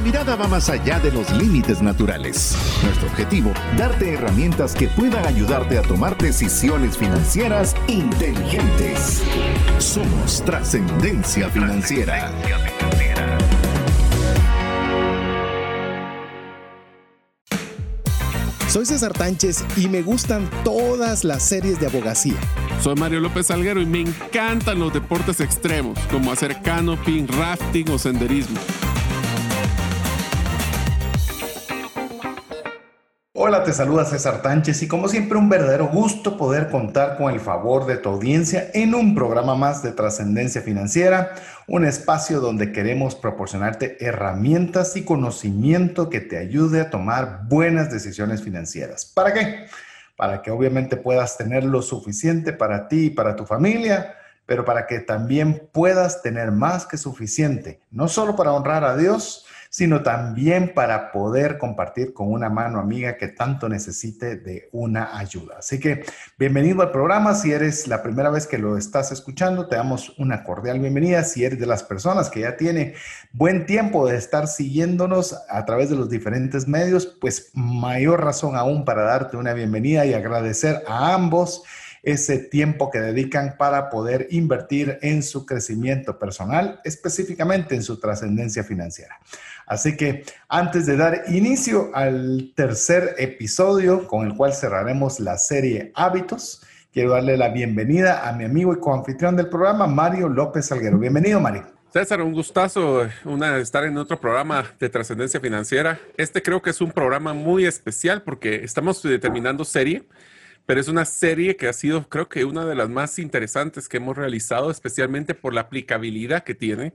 la mirada va más allá de los límites naturales. Nuestro objetivo, darte herramientas que puedan ayudarte a tomar decisiones financieras inteligentes. Somos trascendencia financiera. Soy César Tánchez y me gustan todas las series de abogacía. Soy Mario López Alguero y me encantan los deportes extremos, como hacer canopy, rafting o senderismo. Hola, te saluda César Tánchez y como siempre un verdadero gusto poder contar con el favor de tu audiencia en un programa más de trascendencia financiera, un espacio donde queremos proporcionarte herramientas y conocimiento que te ayude a tomar buenas decisiones financieras. ¿Para qué? Para que obviamente puedas tener lo suficiente para ti y para tu familia, pero para que también puedas tener más que suficiente, no solo para honrar a Dios, sino también para poder compartir con una mano amiga que tanto necesite de una ayuda. Así que bienvenido al programa. Si eres la primera vez que lo estás escuchando, te damos una cordial bienvenida. Si eres de las personas que ya tiene buen tiempo de estar siguiéndonos a través de los diferentes medios, pues mayor razón aún para darte una bienvenida y agradecer a ambos ese tiempo que dedican para poder invertir en su crecimiento personal, específicamente en su trascendencia financiera. Así que antes de dar inicio al tercer episodio con el cual cerraremos la serie Hábitos, quiero darle la bienvenida a mi amigo y coanfitrión del programa, Mario López Salguero. Bienvenido, Mario. César, un gustazo una, estar en otro programa de trascendencia financiera. Este creo que es un programa muy especial porque estamos determinando serie pero es una serie que ha sido, creo que, una de las más interesantes que hemos realizado, especialmente por la aplicabilidad que tiene.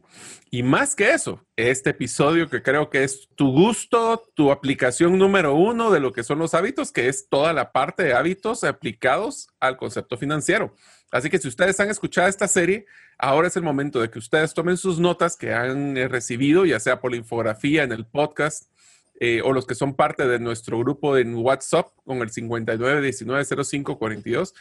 Y más que eso, este episodio que creo que es tu gusto, tu aplicación número uno de lo que son los hábitos, que es toda la parte de hábitos aplicados al concepto financiero. Así que si ustedes han escuchado esta serie, ahora es el momento de que ustedes tomen sus notas que han eh, recibido, ya sea por la infografía en el podcast eh, o los que son parte de nuestro grupo en WhatsApp con el 59190542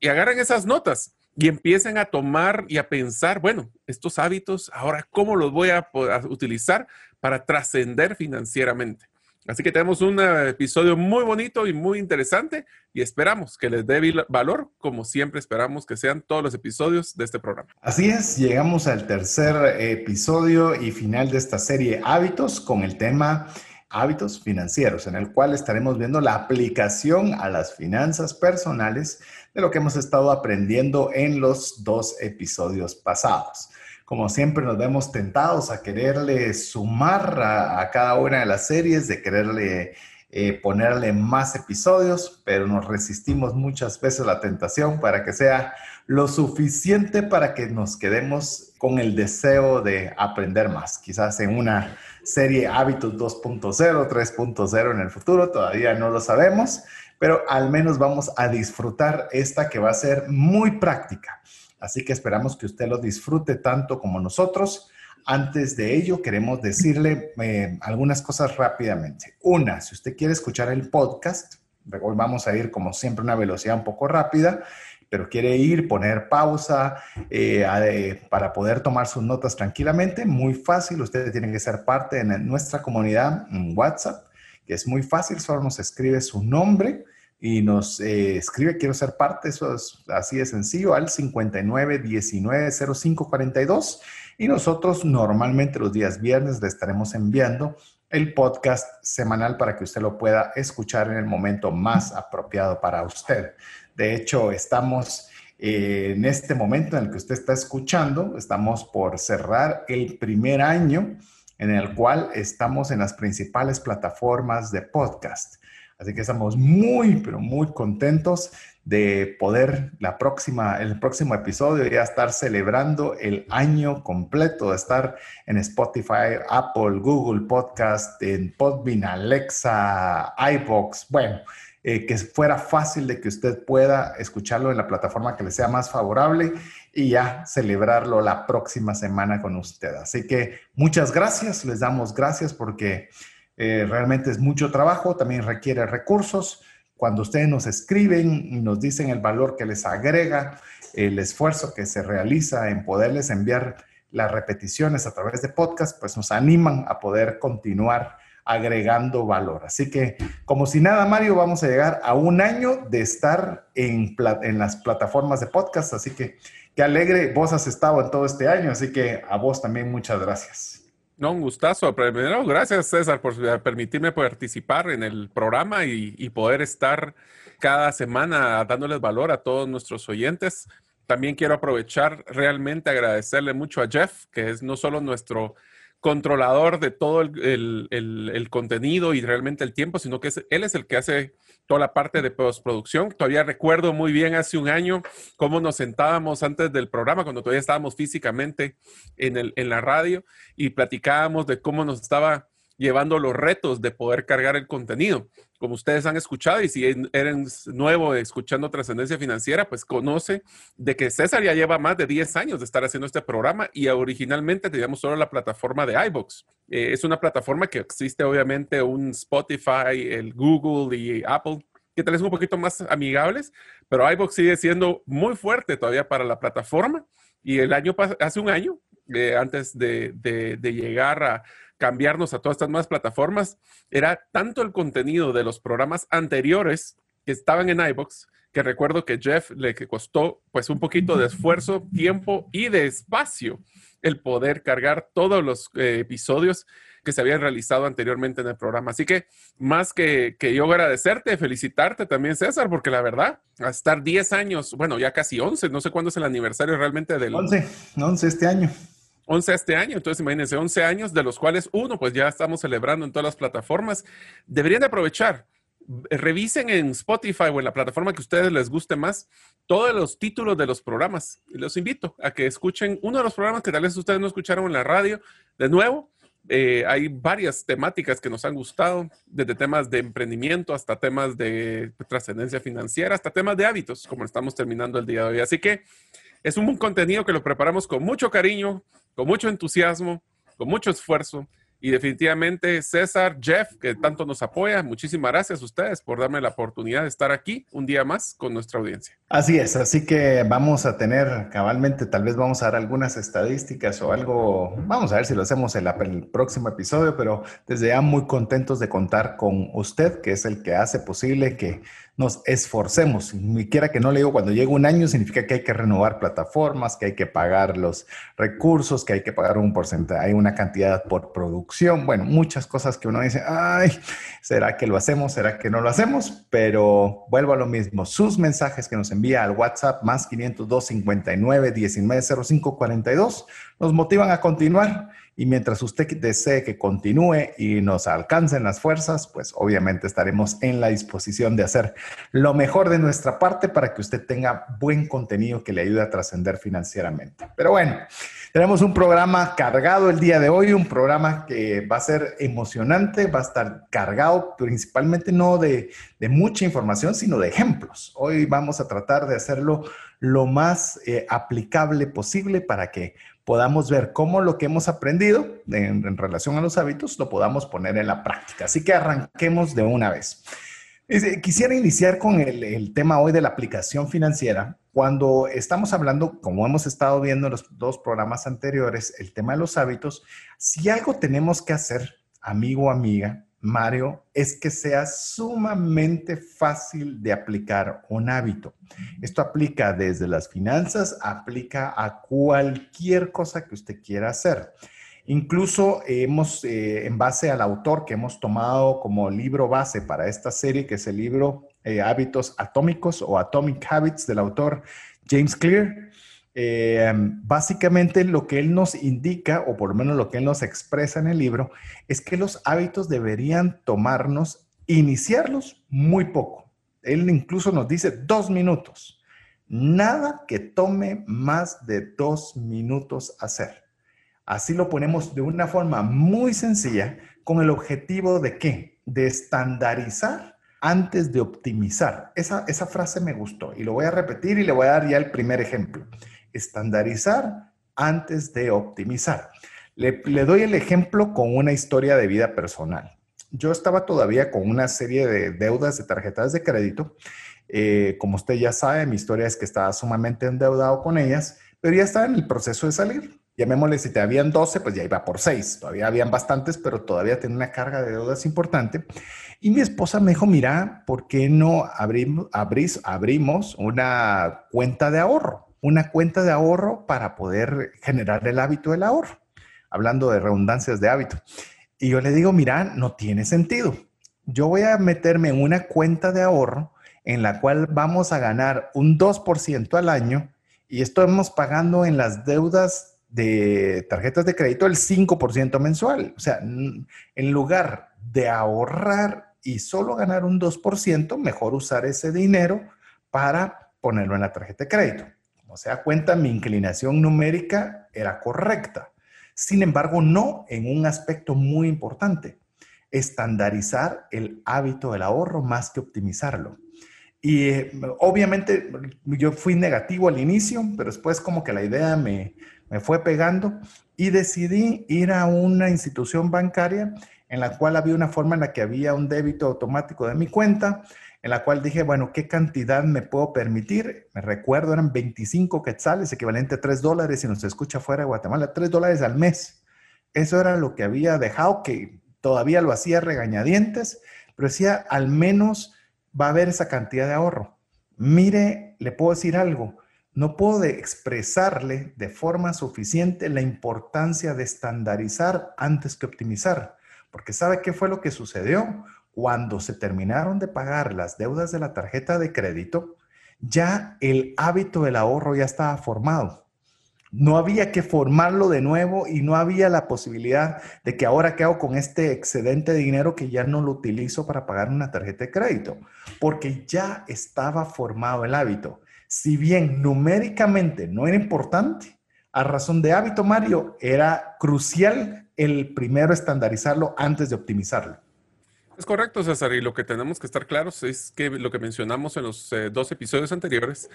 y agarren esas notas y empiecen a tomar y a pensar, bueno, estos hábitos, ahora cómo los voy a, utilizar para trascender financieramente. Así que tenemos un episodio muy bonito y muy interesante y esperamos que les dé valor, como siempre esperamos que sean todos los episodios de este programa. Así es, llegamos al tercer episodio y final de esta serie Hábitos con el tema hábitos financieros, en el cual estaremos viendo la aplicación a las finanzas personales de lo que hemos estado aprendiendo en los dos episodios pasados. Como siempre nos vemos tentados a quererle sumar a, cada una de las series, de quererle eh, ponerle más episodios, pero nos resistimos muchas veces a la tentación para que sea lo suficiente para que nos quedemos con el deseo de aprender más. Quizás en una serie Hábitos 2.0, 3.0 en el futuro, todavía no lo sabemos, pero al menos vamos a disfrutar esta que va a ser muy práctica. Así que esperamos que usted lo disfrute tanto como nosotros. Antes de ello, queremos decirle eh, algunas cosas rápidamente. Una, si usted quiere escuchar el podcast, hoy vamos a ir como siempre a una velocidad un poco rápida pero quiere ir, poner pausa eh, para poder tomar sus notas tranquilamente, muy fácil. Ustedes tienen que ser parte de nuestra comunidad en WhatsApp, que es muy fácil. Solo nos escribe su nombre y nos eh, escribe quiero ser parte, eso es así de sencillo, al 59 19 05 42 y nosotros normalmente los días viernes le estaremos enviando el podcast semanal para que usted lo pueda escuchar en el momento más apropiado para usted. De hecho, estamos eh, en este momento en el que usted está escuchando, estamos por cerrar el primer año en el cual estamos en las principales plataformas de podcast. Así que estamos muy, pero muy contentos de poder la próxima, el próximo episodio ya estar celebrando el año completo, de estar en Spotify, Apple, Google Podcast, en Podbean, Alexa, iBox, bueno, eh, que fuera fácil de que usted pueda escucharlo en la plataforma que le sea más favorable y ya celebrarlo la próxima semana con usted. Así que muchas gracias, les damos gracias porque eh, realmente es mucho trabajo, también requiere recursos. Cuando ustedes nos escriben y nos dicen el valor que les agrega, el esfuerzo que se realiza en poderles enviar las repeticiones a través de podcast, pues nos animan a poder continuar agregando valor. Así que, como si nada, Mario, vamos a llegar a un año de estar en, las plataformas de podcast. Así que, qué alegre, vos has estado en todo este año, así que a vos también muchas gracias. No, un gustazo. Primero, gracias César por permitirme participar en el programa y, y, poder estar cada semana dándoles valor a todos nuestros oyentes. También quiero aprovechar realmente agradecerle mucho a Jeff, que es no solo nuestro controlador de todo el, contenido y realmente el tiempo, sino que él es el que hace toda la parte de postproducción. Todavía recuerdo muy bien hace un año cómo nos sentábamos antes del programa, cuando todavía estábamos físicamente en, el, en la radio y platicábamos de cómo nos estaba llevando los retos de poder cargar el contenido. Como ustedes han escuchado y si eran nuevo escuchando Trascendencia Financiera, pues conoce de que César ya lleva más de 10 años de estar haciendo este programa y originalmente teníamos solo la plataforma de iBox. Eh, es una plataforma que existe obviamente un Spotify, el Google y Apple que tal vez un poquito más amigables, pero iBox sigue siendo muy fuerte todavía para la plataforma. Y el año, hace un año, eh, antes de, de, llegar a, cambiarnos a todas estas nuevas plataformas, era tanto el contenido de los programas anteriores que estaban en iBox, que recuerdo que Jeff le costó pues un poquito de esfuerzo, tiempo y de espacio el poder cargar todos los eh, episodios que se habían realizado anteriormente en el programa. Así que más que, que, yo agradecerte, felicitarte también, César, porque la verdad, a estar 10 años, bueno, ya casi 11, no sé cuándo es el aniversario realmente del... 11, 11 este año. 11 este año, entonces imagínense, 11 años, de los cuales uno, pues ya estamos celebrando en todas las plataformas. Deberían de aprovechar, revisen en Spotify o en la plataforma que ustedes les guste más todos los títulos de los programas. Los invito a que escuchen uno de los programas que tal vez ustedes no escucharon en la radio. De nuevo, eh, hay varias temáticas que nos han gustado, desde temas de emprendimiento hasta temas de trascendencia financiera, hasta temas de hábitos, como estamos terminando el día de hoy. Así que es un contenido que lo preparamos con mucho cariño, con mucho entusiasmo, con mucho esfuerzo. Y definitivamente César, Jeff, que tanto nos apoya, muchísimas gracias a ustedes por darme la oportunidad de estar aquí un día más con nuestra audiencia. Así es, así que vamos a tener cabalmente, tal vez vamos a dar algunas estadísticas o algo, vamos a ver si lo hacemos en el próximo episodio, pero desde ya muy contentos de contar con usted, que es el que hace posible que nos esforcemos. Ni quiera que no le digo, cuando llega un año significa que hay que renovar plataformas, que hay que pagar los recursos, que hay que pagar un porcentaje, hay una cantidad por producción. Bueno, muchas cosas que uno dice, ay, ¿será que lo hacemos? ¿Será que no lo hacemos? Pero vuelvo a lo mismo. Sus mensajes que nos envía al WhatsApp más 502 59 19 05 42 nos motivan a continuar y mientras usted desee que continúe y nos alcancen las fuerzas, pues obviamente estaremos en la disposición de hacer lo mejor de nuestra parte para que usted tenga buen contenido que le ayude a trascender financieramente. Pero bueno, tenemos un programa cargado el día de hoy, un programa que va a ser emocionante, va a estar cargado principalmente no de, mucha información, sino de ejemplos. Hoy vamos a tratar de hacerlo lo más eh, aplicable posible para que podamos ver cómo lo que hemos aprendido en, relación a los hábitos lo podamos poner en la práctica. Así que arranquemos de una vez. Quisiera iniciar con el, tema hoy de la aplicación financiera. Cuando estamos hablando, como hemos estado viendo en los dos programas anteriores, el tema de los hábitos, si algo tenemos que hacer, amigo o amiga, Mario, es que sea sumamente fácil de aplicar un hábito. Esto aplica desde las finanzas, aplica a cualquier cosa que usted quiera hacer. Incluso hemos, eh, en base al autor que hemos tomado como libro base para esta serie, que es el libro eh, Hábitos Atómicos o Atomic Habits del autor James Clear, eh, básicamente lo que él nos indica, o por lo menos lo que él nos expresa en el libro, es que los hábitos deberían tomarnos, iniciarlos muy poco. Él incluso nos dice dos minutos. Nada que tome más de dos minutos hacer. Así lo ponemos de una forma muy sencilla con el objetivo de qué? De estandarizar antes de optimizar. Esa, esa frase me gustó y lo voy a repetir y le voy a dar ya el primer ejemplo estandarizar antes de optimizar. Le, doy el ejemplo con una historia de vida personal. Yo estaba todavía con una serie de deudas de tarjetas de crédito. Eh, como usted ya sabe, mi historia es que estaba sumamente endeudado con ellas, pero ya estaba en el proceso de salir. llamémosle, si te habían 12, pues ya iba por 6. Todavía habían bastantes, pero todavía tenía una carga de deudas importante. Y mi esposa me dijo, mira, ¿por qué no abrimos, abrimos una cuenta de ahorro? Una cuenta de ahorro para poder generar el hábito del ahorro. Hablando de redundancias de hábito. Y yo le digo, mira, no tiene sentido. Yo voy a meterme en una cuenta de ahorro en la cual vamos a ganar un 2% al año y estamos pagando en las deudas de tarjetas de crédito el 5% mensual. O sea, en lugar de ahorrar y solo ganar un 2%, mejor usar ese dinero para ponerlo en la tarjeta de crédito. Como se da cuenta, mi inclinación numérica era correcta. Sin embargo, no en un aspecto muy importante, estandarizar el hábito del ahorro más que optimizarlo. Y eh, obviamente yo fui negativo al inicio, pero después como que la idea me, me fue pegando y decidí ir a una institución bancaria en la cual había una forma en la que había un débito automático de mi cuenta, en la cual dije, bueno, ¿qué cantidad me puedo permitir? Me recuerdo, eran 25 quetzales, equivalente a 3 dólares, si nos escucha fuera de Guatemala, 3 dólares al mes. Eso era lo que había dejado, que todavía lo hacía regañadientes, pero decía, al menos va a haber esa cantidad de ahorro. Mire, le puedo decir algo, no puedo expresarle de forma suficiente la importancia de estandarizar antes que optimizar, porque ¿sabe qué fue lo que sucedió? Cuando se terminaron de pagar las deudas de la tarjeta de crédito, ya el hábito del ahorro ya estaba formado. No había que formarlo de nuevo y no había la posibilidad de que ahora qué hago con este excedente de dinero que ya no lo utilizo para pagar una tarjeta de crédito, porque ya estaba formado el hábito. Si bien numéricamente no era importante, a razón de hábito, Mario, era crucial el primero estandarizarlo antes de optimizarlo. Es correcto, César, y lo que tenemos que estar claros es que lo que mencionamos en los eh, dos episodios anteriores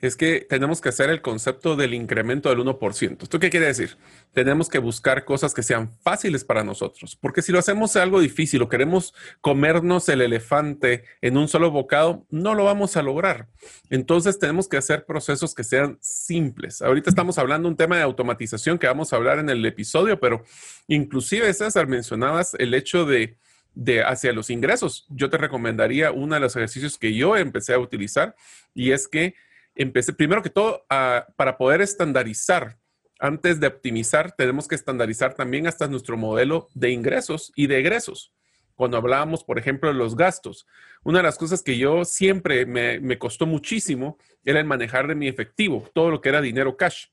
es que tenemos que hacer el concepto del incremento del 1%. ¿Esto qué quiere decir? Tenemos que buscar cosas que sean fáciles para nosotros, porque si lo hacemos algo difícil o queremos comernos el elefante en un solo bocado, no lo vamos a lograr. Entonces tenemos que hacer procesos que sean simples. Ahorita estamos hablando un tema de automatización que vamos a hablar en el episodio, pero inclusive, César, mencionabas el hecho de de hacia los ingresos. Yo te recomendaría uno de los ejercicios que yo empecé a utilizar y es que empecé, primero que todo, para poder estandarizar, antes de optimizar, tenemos que estandarizar también hasta nuestro modelo de ingresos y de egresos. Cuando hablábamos, por ejemplo, de los gastos, una de las cosas que yo siempre me, me costó muchísimo era el manejar de mi efectivo, todo lo que era dinero cash.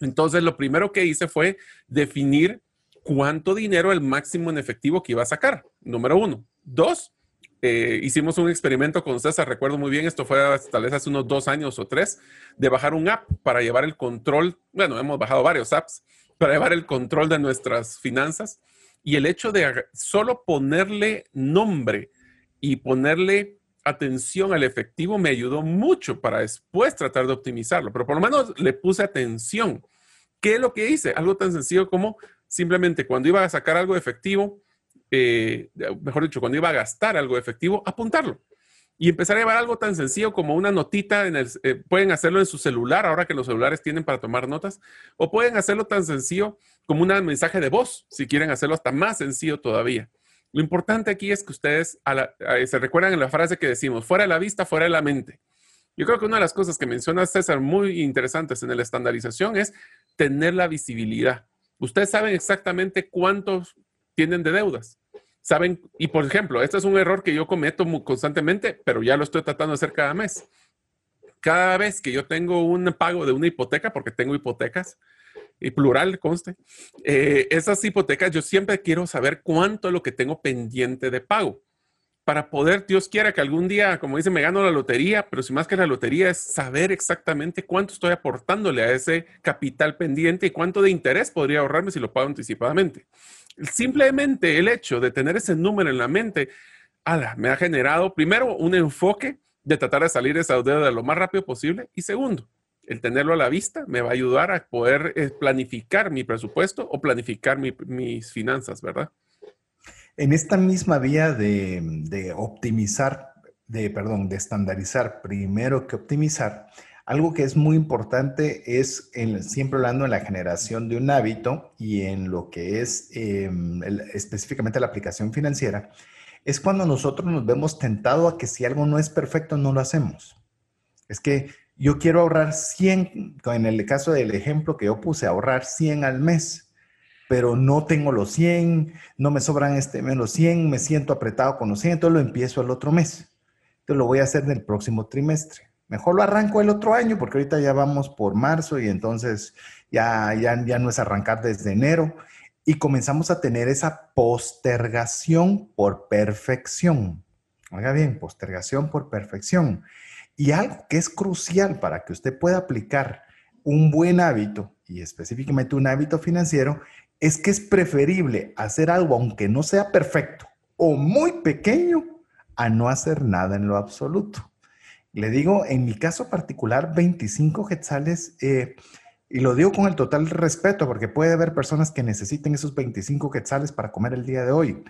Entonces, lo primero que hice fue definir cuánto dinero el máximo en efectivo que iba a sacar, número uno. Dos, eh, hicimos un experimento con César, recuerdo muy bien, esto fue tal vez hace unos dos años o tres, de bajar un app para llevar el control, bueno, hemos bajado varios apps, para llevar el control de nuestras finanzas. Y el hecho de solo ponerle nombre y ponerle atención al efectivo me ayudó mucho para después tratar de optimizarlo, pero por lo menos le puse atención. ¿Qué es lo que hice? Algo tan sencillo como simplemente cuando iba a sacar algo efectivo, eh, mejor dicho, cuando iba a gastar algo efectivo, apuntarlo. Y empezar a llevar algo tan sencillo como una notita, en el, eh, pueden hacerlo en su celular, ahora que los celulares tienen para tomar notas, o pueden hacerlo tan sencillo como un mensaje de voz, si quieren hacerlo hasta más sencillo todavía. Lo importante aquí es que ustedes se recuerdan en la frase que decimos, fuera de la vista, fuera de la mente. Yo creo que una de las cosas que menciona César muy interesantes en la estandarización es tener la visibilidad. Ustedes saben exactamente cuántos tienen de deudas. Saben, y por ejemplo, este es un error que yo cometo muy constantemente, pero ya lo estoy tratando de hacer cada mes. Cada vez que yo tengo un pago de una hipoteca, porque tengo hipotecas, y plural conste, eh, esas hipotecas yo siempre quiero saber cuánto es lo que tengo pendiente de pago para poder, Dios quiera que algún día, como dice, me gano la lotería, pero si más que la lotería es saber exactamente cuánto estoy aportándole a ese capital pendiente y cuánto de interés podría ahorrarme si lo pago anticipadamente. Simplemente el hecho de tener ese número en la mente, me ha generado primero un enfoque de tratar de salir de esa deuda lo más rápido posible y segundo, el tenerlo a la vista me va a ayudar a poder eh, planificar mi presupuesto o planificar mis finanzas, ¿verdad? En esta misma vía de, optimizar, de, perdón, de estandarizar primero que optimizar, Algo que es muy importante es siempre hablando en la generación de un hábito y en lo que es em, específicamente la aplicación financiera, es cuando nosotros nos vemos tentados a que si algo no es perfecto, no lo hacemos. Es que yo quiero ahorrar 100, en el caso del ejemplo que yo puse, ahorrar 100 al mes, pero no tengo los 100, no me sobran este menos 100, me siento apretado con los 100, entonces lo empiezo el otro mes. Entonces lo voy a hacer en el próximo trimestre. Mejor lo arranco el otro año porque ahorita ya vamos por marzo y entonces ya, ya, ya no es arrancar desde enero y comenzamos a tener esa postergación por perfección. Oiga bien, postergación por perfección. Y algo que es crucial para que usted pueda aplicar un buen hábito, y específicamente un hábito financiero, es que es preferible hacer algo aunque no sea perfecto o muy pequeño a no hacer nada en lo absoluto. Le digo, en mi caso particular, 25 quetzales eh, y lo digo con el total respeto, porque puede haber personas que necesiten esos 25 quetzales para comer el día de hoy.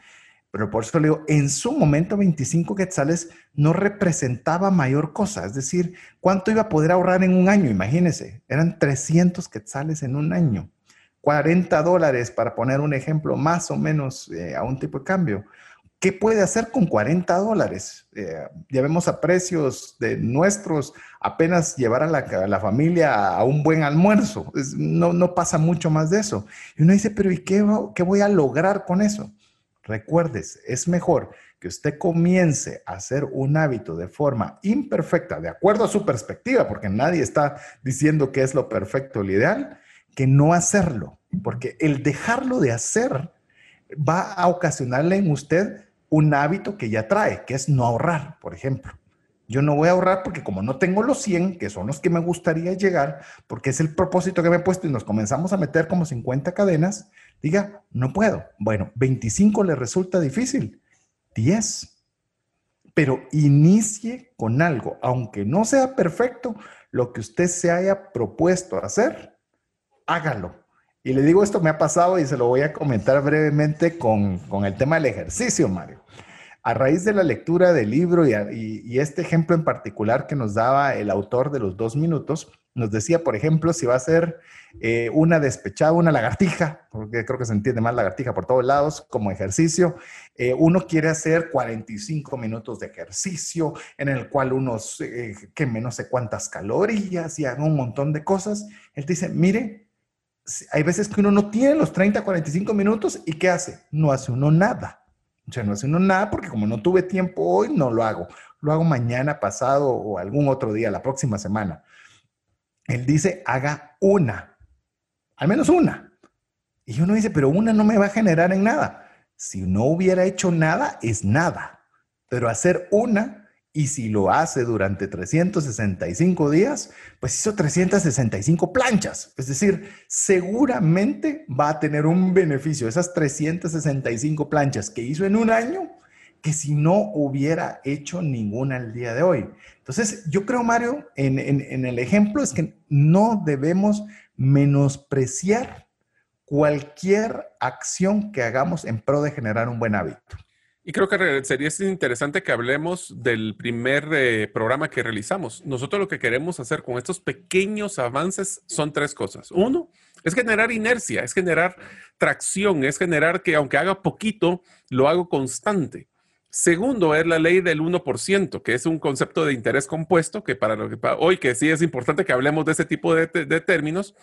Pero por eso le digo, en su momento 25 quetzales no representaba mayor cosa. Es decir, ¿cuánto iba a poder ahorrar en un año? Imagínense, eran 300 quetzales en un año. 40 dólares, para poner un ejemplo más o menos eh, a un tipo de cambio. ¿Qué puede hacer con 40 dólares? Eh, llevemos a precios de nuestros, apenas llevar a la, familia a un buen almuerzo. no, no pasa mucho más de eso. Y uno dice, pero ¿y qué, qué voy a lograr con eso? Recuerdes, es mejor que usted comience a hacer un hábito de forma imperfecta, de acuerdo a su perspectiva, porque nadie está diciendo que es lo perfecto, lo ideal, que no hacerlo, porque el dejarlo de hacer va a ocasionarle en usted un hábito que ya trae, que es no ahorrar, por ejemplo. Yo no voy a ahorrar porque como no tengo los 100, que son los que me gustaría llegar, porque es el propósito que me he puesto y nos comenzamos a meter como 50 cadenas, diga, no puedo. Bueno, 25 le resulta difícil, 10. Pero inicie con algo, aunque no sea perfecto, lo que usted se haya propuesto hacer, hágalo y le digo, esto me ha pasado y se lo voy a comentar brevemente con, el tema del ejercicio, Mario. A raíz de la lectura del libro y, este ejemplo en particular que nos daba el autor de los dos minutos, nos decía, por ejemplo, si va a ser eh, una despechada, una lagartija, porque creo que se entiende más lagartija por todos lados, como ejercicio, eh, uno quiere hacer 45 minutos de ejercicio en el cual uno eh, queme no sé cuántas calorías y haga un montón de cosas. Él dice, mire, hay veces que uno no tiene los 30, 45 minutos y ¿qué hace? No hace uno nada. O sea, no hace uno nada porque como no tuve tiempo hoy, no lo hago. Lo hago mañana, pasado o algún otro día, la próxima semana. Él dice, haga una, al menos una. Y uno dice, pero una no me va a generar en nada. Si no hubiera hecho nada, es nada. Pero hacer una y si lo hace durante 365 días, pues hizo 365 planchas. Es decir, seguramente va a tener un beneficio, esas 365 planchas que hizo en un año, que si no hubiera hecho ninguna el día de hoy. Entonces, yo creo, Mario, en, en el ejemplo es que no debemos menospreciar cualquier acción que hagamos en pro de generar un buen hábito. Y creo que sería interesante que hablemos del primer eh, programa que realizamos. Nosotros lo que queremos hacer con estos pequeños avances son tres cosas. Uno, es generar inercia, es generar tracción, es generar que aunque haga poquito, lo hago constante. Segundo, es la ley del 1%, que es un concepto de interés compuesto, que para, lo que hoy, que sí es importante que hablemos de ese tipo de, de términos,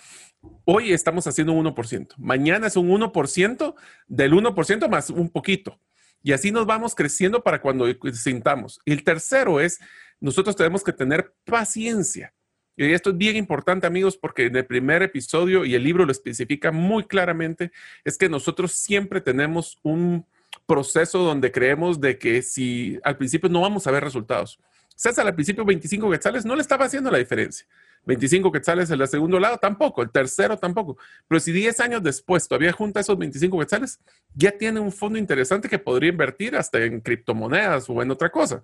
hoy estamos haciendo un 1%. Mañana es un 1% del 1% más un poquito. Y así nos vamos creciendo para cuando sintamos. El tercero es, nosotros tenemos que tener paciencia. Y esto es bien importante, amigos, porque en el primer episodio, y el libro lo especifica muy claramente, es que nosotros siempre tenemos un proceso donde creemos de que si al principio no vamos a ver resultados. César al principio 25 quetzales no le estaba haciendo la diferencia. 25 quetzales en el segundo lado, tampoco, el tercero tampoco. Pero si 10 años después todavía junta esos 25 quetzales, ya tiene un fondo interesante que podría invertir hasta en criptomonedas o en otra cosa.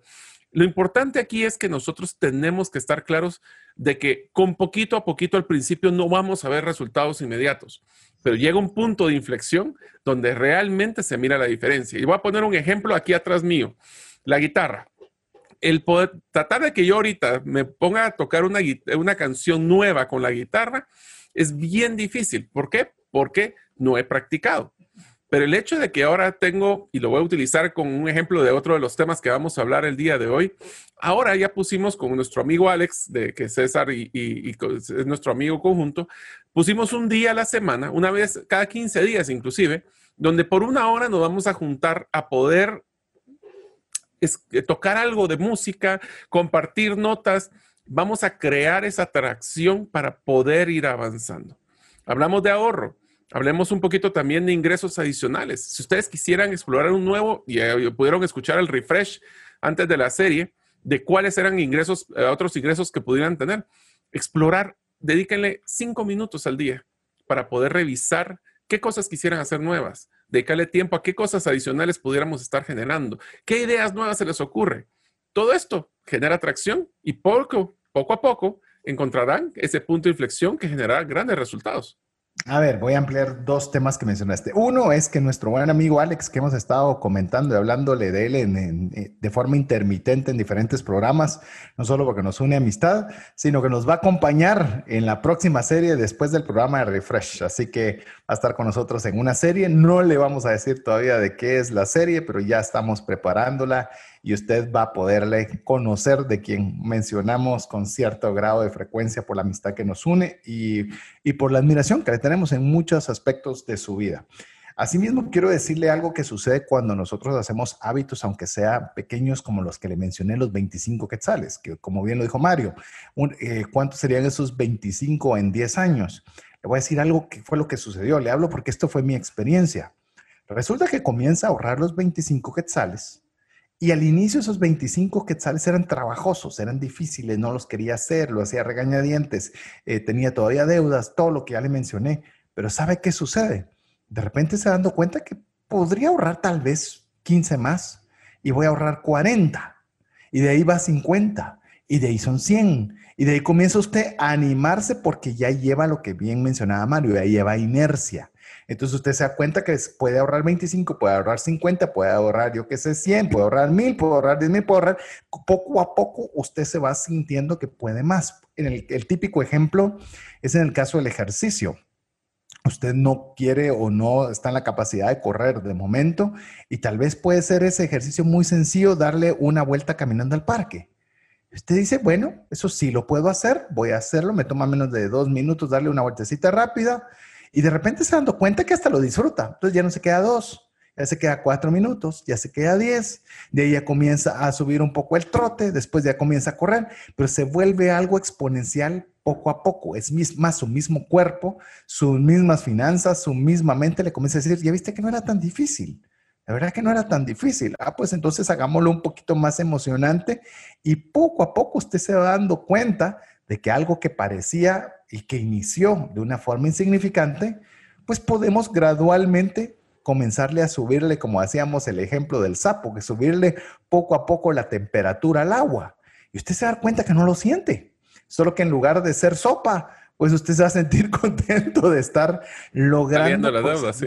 Lo importante aquí es que nosotros tenemos que estar claros de que con poquito a poquito al principio no vamos a ver resultados inmediatos, pero llega un punto de inflexión donde realmente se mira la diferencia. Y voy a poner un ejemplo aquí atrás mío, la guitarra. El poder, tratar de que yo ahorita me ponga a tocar una, una canción nueva con la guitarra es bien difícil. ¿Por qué? Porque no he practicado. Pero el hecho de que ahora tengo, y lo voy a utilizar con un ejemplo de otro de los temas que vamos a hablar el día de hoy, ahora ya pusimos con nuestro amigo Alex, de que César y, es nuestro amigo conjunto, pusimos un día a la semana, una vez cada 15 días inclusive, donde por una hora nos vamos a juntar a poder eh, tocar algo de música, compartir notas, vamos a crear esa atracción para poder ir avanzando. Hablamos de ahorro. Hablemos un poquito también de ingresos adicionales. Si ustedes quisieran explorar un nuevo, y eh, pudieron escuchar el refresh antes de la serie, de cuáles eran ingresos, eh, otros ingresos que pudieran tener, explorar, dedíquenle cinco minutos al día para poder revisar qué cosas quisieran hacer nuevas, dedicarle tiempo a qué cosas adicionales pudiéramos estar generando, qué ideas nuevas se les ocurre. Todo esto genera atracción y poco, poco a poco encontrarán ese punto de inflexión que generará grandes resultados. A ver, voy a ampliar dos temas que mencionaste. Uno es que nuestro buen amigo Alex, que hemos estado comentando y hablándole de él de forma intermitente en diferentes programas, no solo porque nos une amistad, sino que nos va a acompañar en la próxima serie después del programa de Refresh. Así que va a estar con nosotros en una serie. No le vamos a decir todavía de qué es la serie, pero ya estamos preparándola y usted va a poderle conocer de quien mencionamos con cierto grado de frecuencia por la amistad que nos une y, y por la admiración que le tenemos en muchos aspectos de su vida. Asimismo, quiero decirle algo que sucede cuando nosotros hacemos hábitos, aunque sean pequeños como los que le mencioné, los 25 quetzales, que como bien lo dijo Mario, eh, ¿cuántos serían esos 25 en 10 años? Le voy a decir algo que fue lo que sucedió. Le hablo porque esto fue mi experiencia. Resulta que comienza a ahorrar los 25 quetzales y al inicio esos 25 quetzales eran trabajosos, eran difíciles, no los quería hacer, lo hacía regañadientes, eh, tenía todavía deudas, todo lo que ya le mencioné. Pero ¿sabe qué sucede? De repente se dando cuenta que podría ahorrar tal vez 15 más y voy a ahorrar 40 y de ahí va 50 y de ahí son 100 y de ahí comienza usted a animarse porque ya lleva lo que bien mencionaba Mario, ya lleva inercia. Entonces usted se da cuenta que puede ahorrar 25, puede ahorrar 50, puede ahorrar, yo qué sé, 100, puede ahorrar 1000, puede ahorrar 10 mil, puede ahorrar. Poco a poco usted se va sintiendo que puede más. En el, el típico ejemplo es en el caso del ejercicio usted no quiere o no está en la capacidad de correr de momento y tal vez puede ser ese ejercicio muy sencillo, darle una vuelta caminando al parque. Usted dice, bueno, eso sí lo puedo hacer, voy a hacerlo, me toma menos de dos minutos darle una vueltecita rápida, y de repente se dando cuenta que hasta lo disfruta. Entonces ya no se queda dos, ya se queda cuatro minutos, ya se queda diez. De ahí ya comienza a subir un poco el trote, después ya comienza a correr, pero se vuelve algo exponencial poco a poco. Es más su mismo cuerpo, sus mismas finanzas, su misma mente le comienza a decir, ya viste que no era tan difícil. La verdad que no era tan difícil. Ah, pues entonces hagámoslo un poquito más emocionante y poco a poco usted se va dando cuenta de que algo que parecía y que inició de una forma insignificante, pues podemos gradualmente comenzarle a subirle, como hacíamos el ejemplo del sapo, que subirle poco a poco la temperatura al agua. Y usted se da cuenta que no lo siente. Solo que en lugar de ser sopa, pues usted se va a sentir contento de estar logrando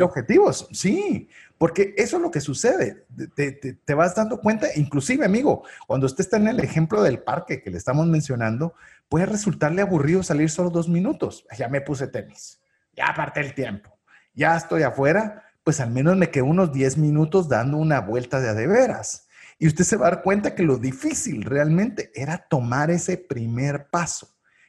objetivos. Sí, porque eso es lo que sucede. Te, te, vas dando cuenta, inclusive, amigo, cuando usted está en el ejemplo del parque que le estamos mencionando, puede resultarle aburrido salir solo dos minutos. Ya me puse tenis, ya aparté el tiempo, ya estoy afuera, pues al menos me quedo unos 10 minutos dando una vuelta de a de veras. Y usted se va a dar cuenta que lo difícil realmente era tomar ese primer paso,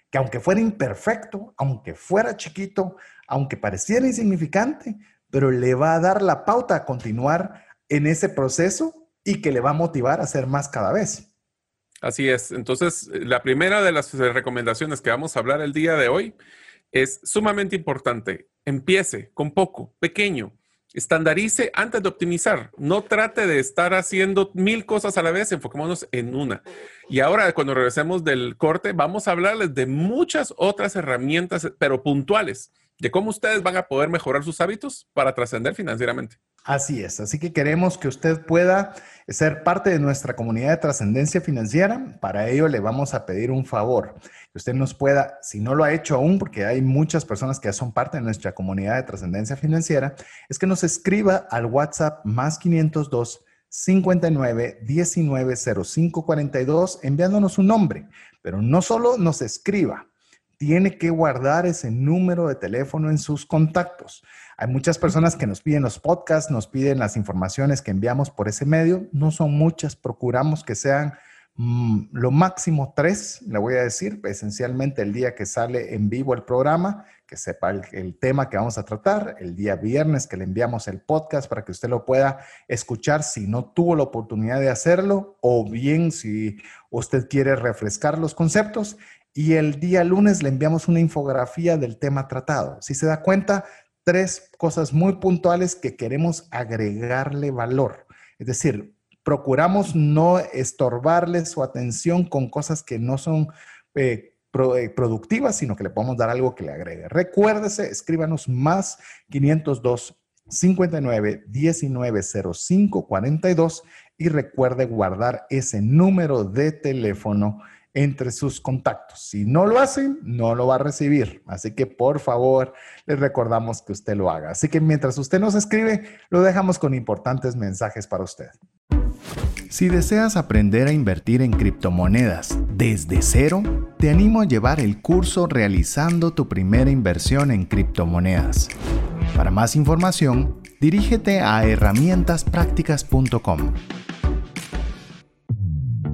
que aunque fuera imperfecto, aunque fuera chiquito, aunque pareciera insignificante, pero le va a dar la pauta a continuar en ese proceso y que le va a motivar a hacer más cada vez. Así es. Entonces, la primera de las recomendaciones que vamos a hablar el día de hoy es sumamente importante. Empiece con poco, pequeño. Estandarice antes de optimizar. No trate de estar haciendo mil cosas a la vez, enfoquémonos en una. Y ahora, cuando regresemos del corte, vamos a hablarles de muchas otras herramientas, pero puntuales, de cómo ustedes van a poder mejorar sus hábitos para trascender financieramente. Así es, así que queremos que usted pueda ser parte de nuestra comunidad de trascendencia financiera. Para ello le vamos a pedir un favor, que usted nos pueda, si no lo ha hecho aún, porque hay muchas personas que ya son parte de nuestra comunidad de trascendencia financiera, es que nos escriba al WhatsApp más 502 59 19 05 42 enviándonos un nombre, pero no solo nos escriba, tiene que guardar ese número de teléfono en sus contactos. Hay muchas personas que nos piden los podcasts, nos piden las informaciones que enviamos por ese medio. No son muchas, procuramos que sean mm, lo máximo tres, le voy a decir, esencialmente el día que sale en vivo el programa, que sepa el, tema que vamos a tratar, el día viernes que le enviamos el podcast para que usted lo pueda escuchar si no tuvo la oportunidad de hacerlo, o bien si usted quiere refrescar los conceptos. Y el día lunes le enviamos una infografía del tema tratado. Si se da cuenta, tres cosas muy puntuales que queremos agregarle valor. Es decir, procuramos no estorbarle su atención con cosas que no son eh, eh, productivas, sino que le podemos dar algo que le agregue. Recuérdese, escríbanos más 502 59 19 05 42 y recuerde guardar ese número de teléfono entre sus contactos. Si no lo hacen, no lo va a recibir. Así que por favor, les recordamos que usted lo haga. Así que mientras usted nos escribe, lo dejamos con importantes mensajes para usted. Si deseas aprender a invertir en criptomonedas desde cero, te animo a llevar el curso realizando tu primera inversión en criptomonedas. Para más información, dirígete a herramientasprácticas.com.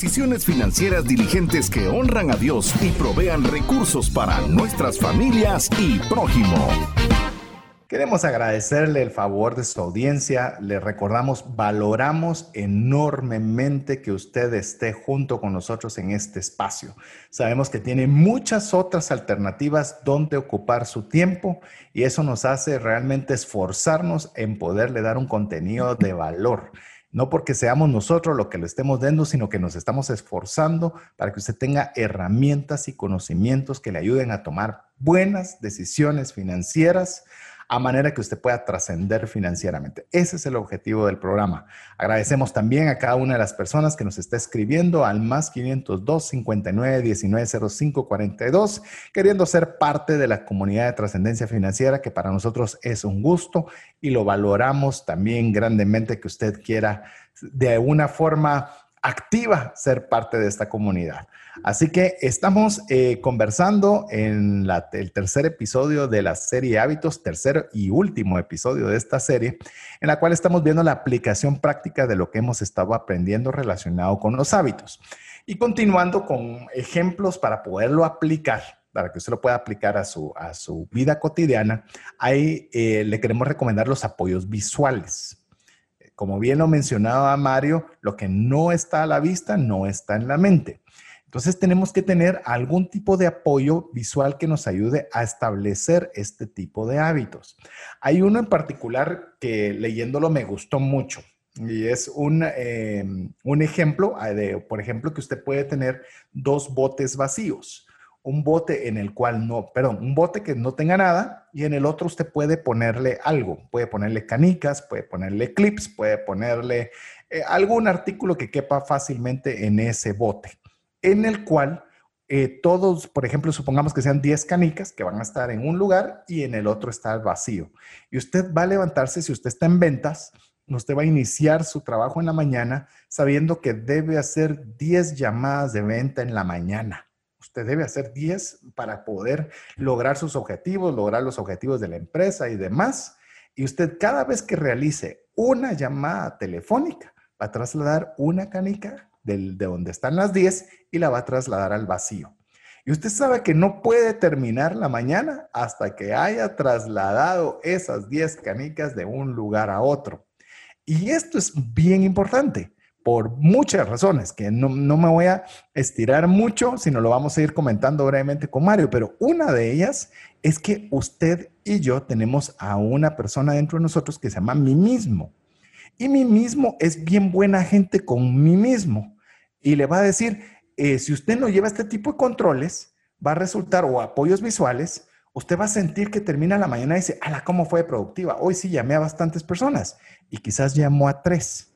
Decisiones financieras diligentes que honran a Dios y provean recursos para nuestras familias y prójimo. Queremos agradecerle el favor de su audiencia. Le recordamos, valoramos enormemente que usted esté junto con nosotros en este espacio. Sabemos que tiene muchas otras alternativas donde ocupar su tiempo y eso nos hace realmente esforzarnos en poderle dar un contenido de valor. No porque seamos nosotros lo que le estemos dando, sino que nos estamos esforzando para que usted tenga herramientas y conocimientos que le ayuden a tomar buenas decisiones financieras a manera que usted pueda trascender financieramente. Ese es el objetivo del programa. Agradecemos también a cada una de las personas que nos está escribiendo al más 502 59 19 05 42, queriendo ser parte de la comunidad de trascendencia financiera, que para nosotros es un gusto y lo valoramos también grandemente que usted quiera de alguna forma activa ser parte de esta comunidad. Así que estamos eh, conversando en el tercer episodio de la serie Hábitos, tercer y último episodio de esta serie, en la cual estamos viendo la aplicación práctica de lo que hemos estado aprendiendo relacionado con los hábitos. Y continuando con ejemplos para poderlo aplicar, para que usted lo pueda aplicar a su, a su vida cotidiana, ahí eh, le queremos recomendar los apoyos visuales. Como bien lo mencionaba Mario, lo que no está a la vista no está en la mente. Entonces tenemos que tener algún tipo de apoyo visual que nos ayude a establecer este tipo de hábitos. Hay uno en particular que leyéndolo me gustó mucho y es un, em, un ejemplo ah, de, por ejemplo, que usted puede tener dos botes vacíos un bote en el cual no, perdón, un bote que no tenga nada y en el otro usted puede ponerle algo, puede ponerle canicas, puede ponerle clips, puede ponerle eh, algún artículo que quepa fácilmente en ese bote, en el cual eh, todos, por ejemplo, supongamos que sean 10 canicas que van a estar en un lugar y en el otro está vacío. Y usted va a levantarse, si usted está en ventas, usted va a iniciar su trabajo en la mañana sabiendo que debe hacer 10 llamadas de venta en la mañana Usted debe hacer 10 para poder lograr sus objetivos, lograr los objetivos de la empresa y demás. Y usted cada vez que realice una llamada telefónica, va a trasladar una canica de donde están las 10 y la va a trasladar al vacío. Y usted sabe que no puede terminar la mañana hasta que haya trasladado esas 10 canicas de un lugar a otro. Y esto es bien importante por muchas razones, que no, me voy a estirar mucho, sino lo vamos a ir comentando brevemente con Mario, pero una de ellas es que usted y yo tenemos a una persona dentro de nosotros que se llama mí mismo. Y mí mismo es bien buena gente con mí mismo. Y le va a decir, eh, si usted no lleva este tipo de controles, va a resultar, o apoyos visuales, usted va a sentir que termina la mañana y dice, ala, ¿cómo fue productiva? Hoy sí llamé a bastantes personas y quizás llamó a tres.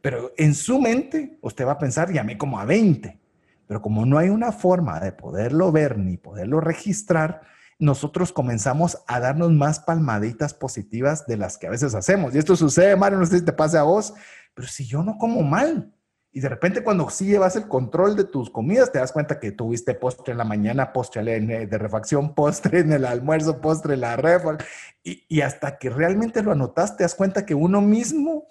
Pero en su mente, usted va a pensar, llamé como a 20. Pero como no hay una forma de poderlo ver ni poderlo registrar, nosotros comenzamos a darnos más palmaditas positivas de las que a veces hacemos. Y esto sucede, Mario, no sé si te pase a vos, pero si yo no como mal, y de repente cuando sí llevas el control de tus comidas, te das cuenta que tuviste postre en la mañana, postre de refacción, postre en el almuerzo, postre en la refacción. Y, y, hasta que realmente lo anotaste, te das cuenta que uno mismo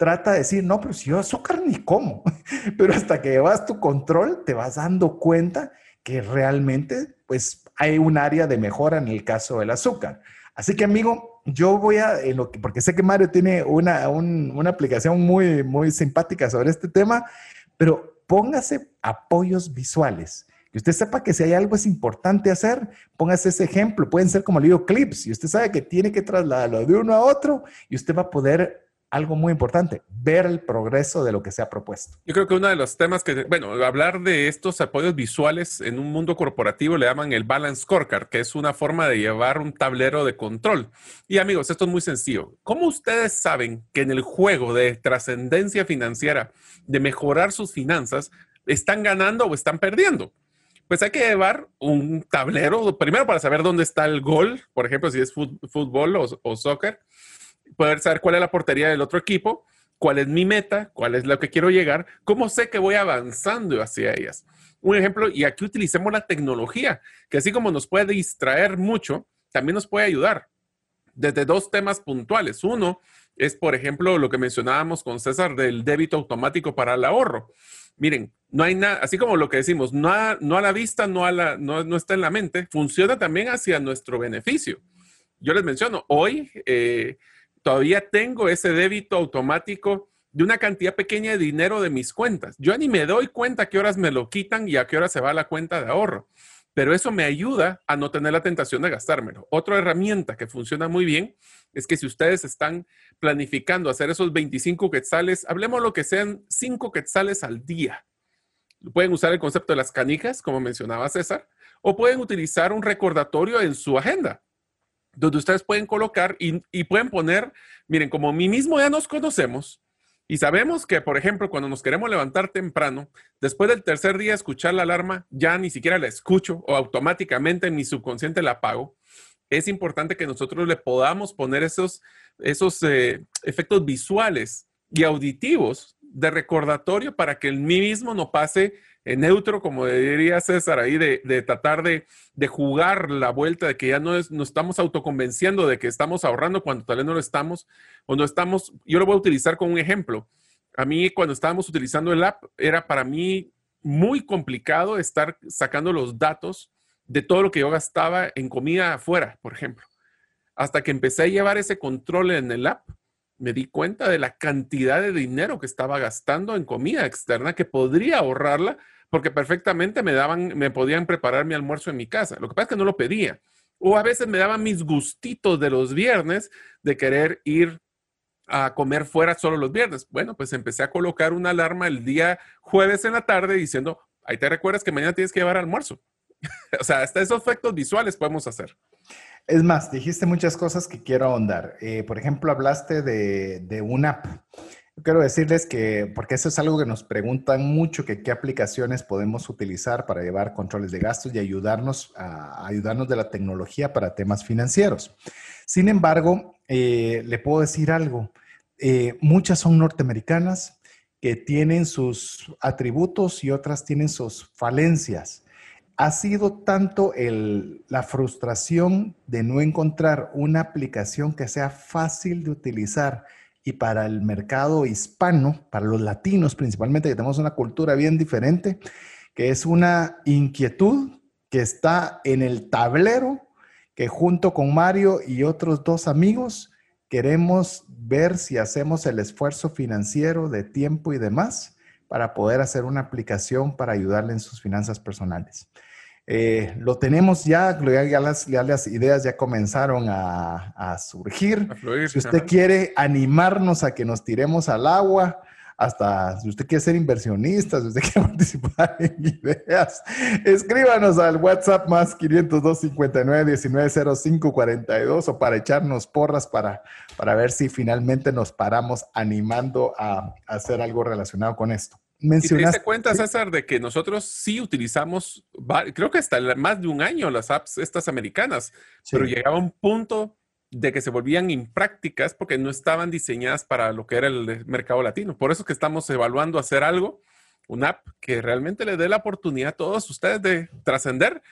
trata de decir, no, pero si yo azúcar ni como. Pero hasta que llevas tu control, te vas dando cuenta que realmente, pues, hay un área de mejora en el caso del azúcar. Así que, amigo, yo voy a, lo que, porque sé que Mario tiene una, una aplicación muy, muy simpática sobre este tema, pero póngase apoyos visuales. Que usted sepa que si hay algo es importante hacer, póngase ese ejemplo. Pueden ser como le digo, clips. Y usted sabe que tiene que trasladarlo de uno a otro y usted va a poder algo muy importante, ver el progreso de lo que se ha propuesto. Yo creo que uno de los temas que, bueno, hablar de estos apoyos visuales en un mundo corporativo le llaman el Balance Scorecard, que es una forma de llevar un tablero de control. Y amigos, esto es muy sencillo. ¿Cómo ustedes saben que en el juego de trascendencia financiera, de mejorar sus finanzas, están ganando o están perdiendo? Pues hay que llevar un tablero, primero para saber dónde está el gol, por ejemplo, si es fútbol o, o soccer poder saber cuál es la portería del otro equipo, cuál es mi meta, cuál es lo que quiero llegar, cómo sé que voy avanzando hacia ellas. Un ejemplo, y aquí utilicemos la tecnología, que así como nos puede distraer mucho, también nos puede ayudar desde dos temas puntuales. Uno es, por ejemplo, lo que mencionábamos con César del débito automático para el ahorro. Miren, no hay nada, así como lo que decimos, no a, no a la vista, no, a la, no, no, está en la mente, funciona también hacia nuestro beneficio. Yo les menciono, hoy eh, todavía tengo ese débito automático de una cantidad pequeña de dinero de mis cuentas. Yo ni me doy cuenta a qué horas me lo quitan y a qué hora se va la cuenta de ahorro, pero eso me ayuda a no tener la tentación de gastármelo. Otra herramienta que funciona muy bien es que si ustedes están planificando hacer esos 25 quetzales, hablemos lo que sean 5 quetzales al día. Pueden usar el concepto de las canicas, como mencionaba César, o pueden utilizar un recordatorio en su agenda donde ustedes pueden colocar y, pueden poner, miren, como mí mismo ya nos conocemos y sabemos que, por ejemplo, cuando nos queremos levantar temprano, después del tercer día escuchar la alarma, ya ni siquiera la escucho o automáticamente en mi subconsciente la apago. Es importante que nosotros le podamos poner esos, esos eh, efectos visuales y auditivos de recordatorio para que el mí mismo no pase en neutro, como diría César ahí, de, tratar de, jugar la vuelta, de que ya no es, nos estamos autoconvenciendo de que estamos ahorrando cuando tal vez no lo estamos, o no estamos, yo lo voy a utilizar como un ejemplo. A mí cuando estábamos utilizando el app, era para mí muy complicado estar sacando los datos de todo lo que yo gastaba en comida afuera, por ejemplo. Hasta que empecé a llevar ese control en el app, me di cuenta de la cantidad de dinero que estaba gastando en comida externa que podría ahorrarla porque perfectamente me daban, me podían preparar mi almuerzo en mi casa. Lo que pasa es que no lo pedía. O a veces me daban mis gustitos de los viernes de querer ir a comer fuera solo los viernes. Bueno, pues empecé a colocar una alarma el día jueves en la tarde diciendo, ahí te recuerdas que mañana tienes que llevar almuerzo. o sea, hasta esos efectos visuales podemos hacer. Es más, dijiste muchas cosas que quiero ahondar. Eh, por ejemplo, hablaste de, de una app. quiero decirles que, porque eso es algo que nos preguntan mucho, que qué aplicaciones podemos utilizar para llevar controles de gastos y ayudarnos a, ayudarnos de la tecnología para temas financieros. Sin embargo, eh, le puedo decir algo. Eh, muchas son norteamericanas que tienen sus atributos y otras tienen sus falencias ha sido tanto la frustración de no encontrar una aplicación que sea fácil de utilizar y para el mercado hispano, para los latinos principalmente, que tenemos una cultura bien diferente, que es una inquietud que está en el tablero, que junto con Mario y otros dos amigos queremos ver si hacemos el esfuerzo financiero de tiempo y demás para poder hacer una aplicación para ayudarle en sus finanzas personales. Eh, lo tenemos ya, ya, las, ideas ya comenzaron a, surgir. si usted quiere animarnos a que nos tiremos al agua, hasta si usted quiere ser inversionista, si usted quiere participar en ideas, escríbanos al WhatsApp más 502 59 19 05 42 o para echarnos porras para, para ver si finalmente nos paramos animando a, hacer algo relacionado con esto. Mencionaste, ¿Y te cuenta, César, de que nosotros sí utilizamos, creo que hasta más de un año las apps estas americanas, pero llegaba un punto de que se volvían imprácticas porque no estaban diseñadas para lo que era el mercado latino. Por eso es que estamos evaluando hacer algo, una app que realmente le dé la oportunidad a todos ustedes de trascender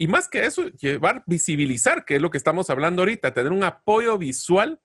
y más que eso, llevar, visibilizar, que es lo que estamos hablando ahorita, tener un apoyo visual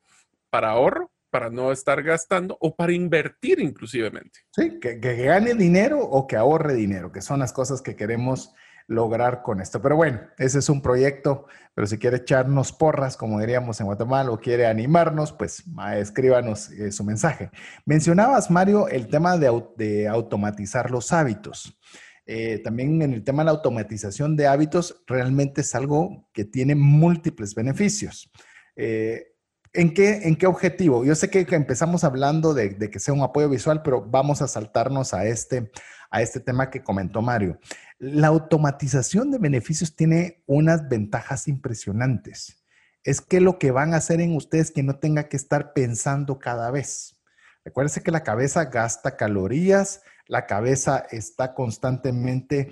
para ahorro, para no estar gastando o para invertir inclusivemente. Sí, que, gane dinero o que ahorre dinero, que son las cosas que queremos lograr con esto. Pero bueno, ese es un proyecto, pero si quiere echarnos porras, como diríamos en Guatemala, o quiere animarnos, pues escríbanos eh, su mensaje. Mencionabas, Mario, el tema de, automatizar los hábitos. Eh, también en el tema de la automatización de hábitos, realmente es algo que tiene múltiples beneficios. Eh, ¿En qué, ¿En qué objetivo? Yo sé que empezamos hablando de, que sea un apoyo visual, pero vamos a saltarnos a este, a este tema que comentó Mario. La automatización de beneficios tiene unas ventajas impresionantes. Es que lo que van a hacer en ustedes que no tenga que estar pensando cada vez. Recuérdense que la cabeza gasta calorías, la cabeza está constantemente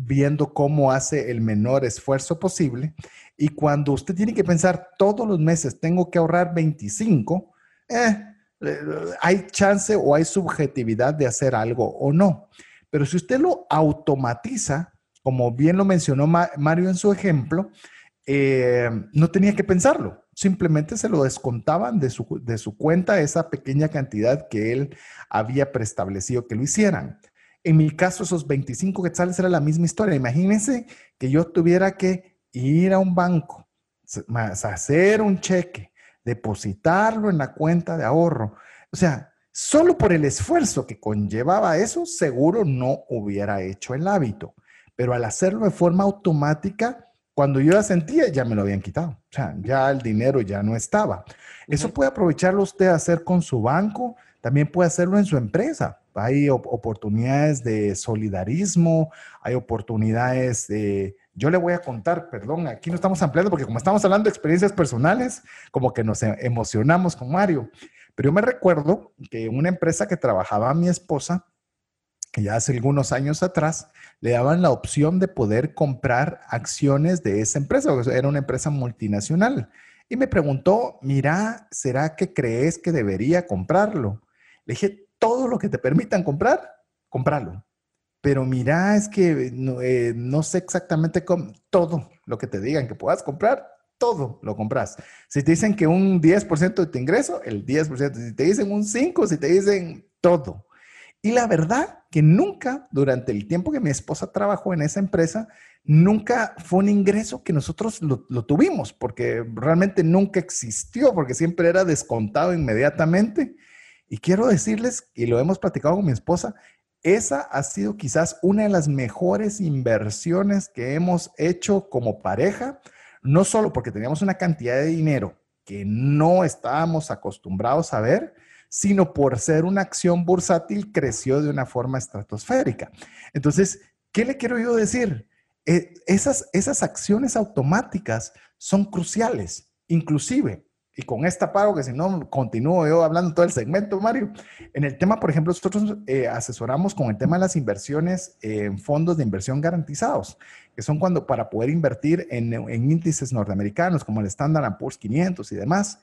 viendo cómo hace el menor esfuerzo posible. Y cuando usted tiene que pensar todos los meses, tengo que ahorrar 25, eh, eh, hay chance o hay subjetividad de hacer algo o no. Pero si usted lo automatiza, como bien lo mencionó Mario en su ejemplo, eh, no tenía que pensarlo. Simplemente se lo descontaban de su, de su cuenta esa pequeña cantidad que él había preestablecido que lo hicieran. En mi caso, esos 25 quetzales era la misma historia. Imagínense que yo tuviera que ir a un banco, hacer un cheque, depositarlo en la cuenta de ahorro. O sea, Solo por el esfuerzo que conllevaba eso, seguro no hubiera hecho el hábito. Pero al hacerlo de forma automática, cuando yo ya sentía, ya me lo habían quitado. O sea, ya el dinero ya no estaba. Eso puede aprovecharlo usted a hacer con su banco, también puede hacerlo en su empresa. Hay oportunidades de solidarismo, hay oportunidades de... Yo le voy a contar, perdón, aquí no estamos ampliando porque como estamos hablando de experiencias personales, como que nos emocionamos con Mario. Pero yo me recuerdo que una empresa que trabajaba mi esposa, ya hace algunos años atrás, le daban la opción de poder comprar acciones de esa empresa, era una empresa multinacional. Y me preguntó, mira, ¿será que crees que debería comprarlo? Le dije, todo lo que te permitan comprar, comprarlo. Pero mira, es que no, eh, no sé exactamente cómo, todo lo que te digan que puedas comprar, todo lo compras. Si te dicen que un 10% de tu ingreso, el 10%. Si te dicen un 5%, si te dicen todo. Y la verdad que nunca, durante el tiempo que mi esposa trabajó en esa empresa, nunca fue un ingreso que nosotros lo, tuvimos, porque realmente nunca existió, porque siempre era descontado inmediatamente. Y quiero decirles, y lo hemos platicado con mi esposa, esa ha sido quizás una de las mejores inversiones que hemos hecho como pareja, no solo porque teníamos una cantidad de dinero que no estábamos acostumbrados a ver, sino por ser una acción bursátil creció de una forma estratosférica. Entonces, ¿qué le quiero yo decir? Eh, esas, esas acciones automáticas son cruciales, inclusive y con esta pago, que si no continúo yo hablando todo el segmento, Mario, en el tema, por ejemplo, nosotros eh, asesoramos con el tema de las inversiones en fondos de inversión garantizados, que son cuando para poder invertir en, en índices norteamericanos como el Standard Poor's 500 y demás.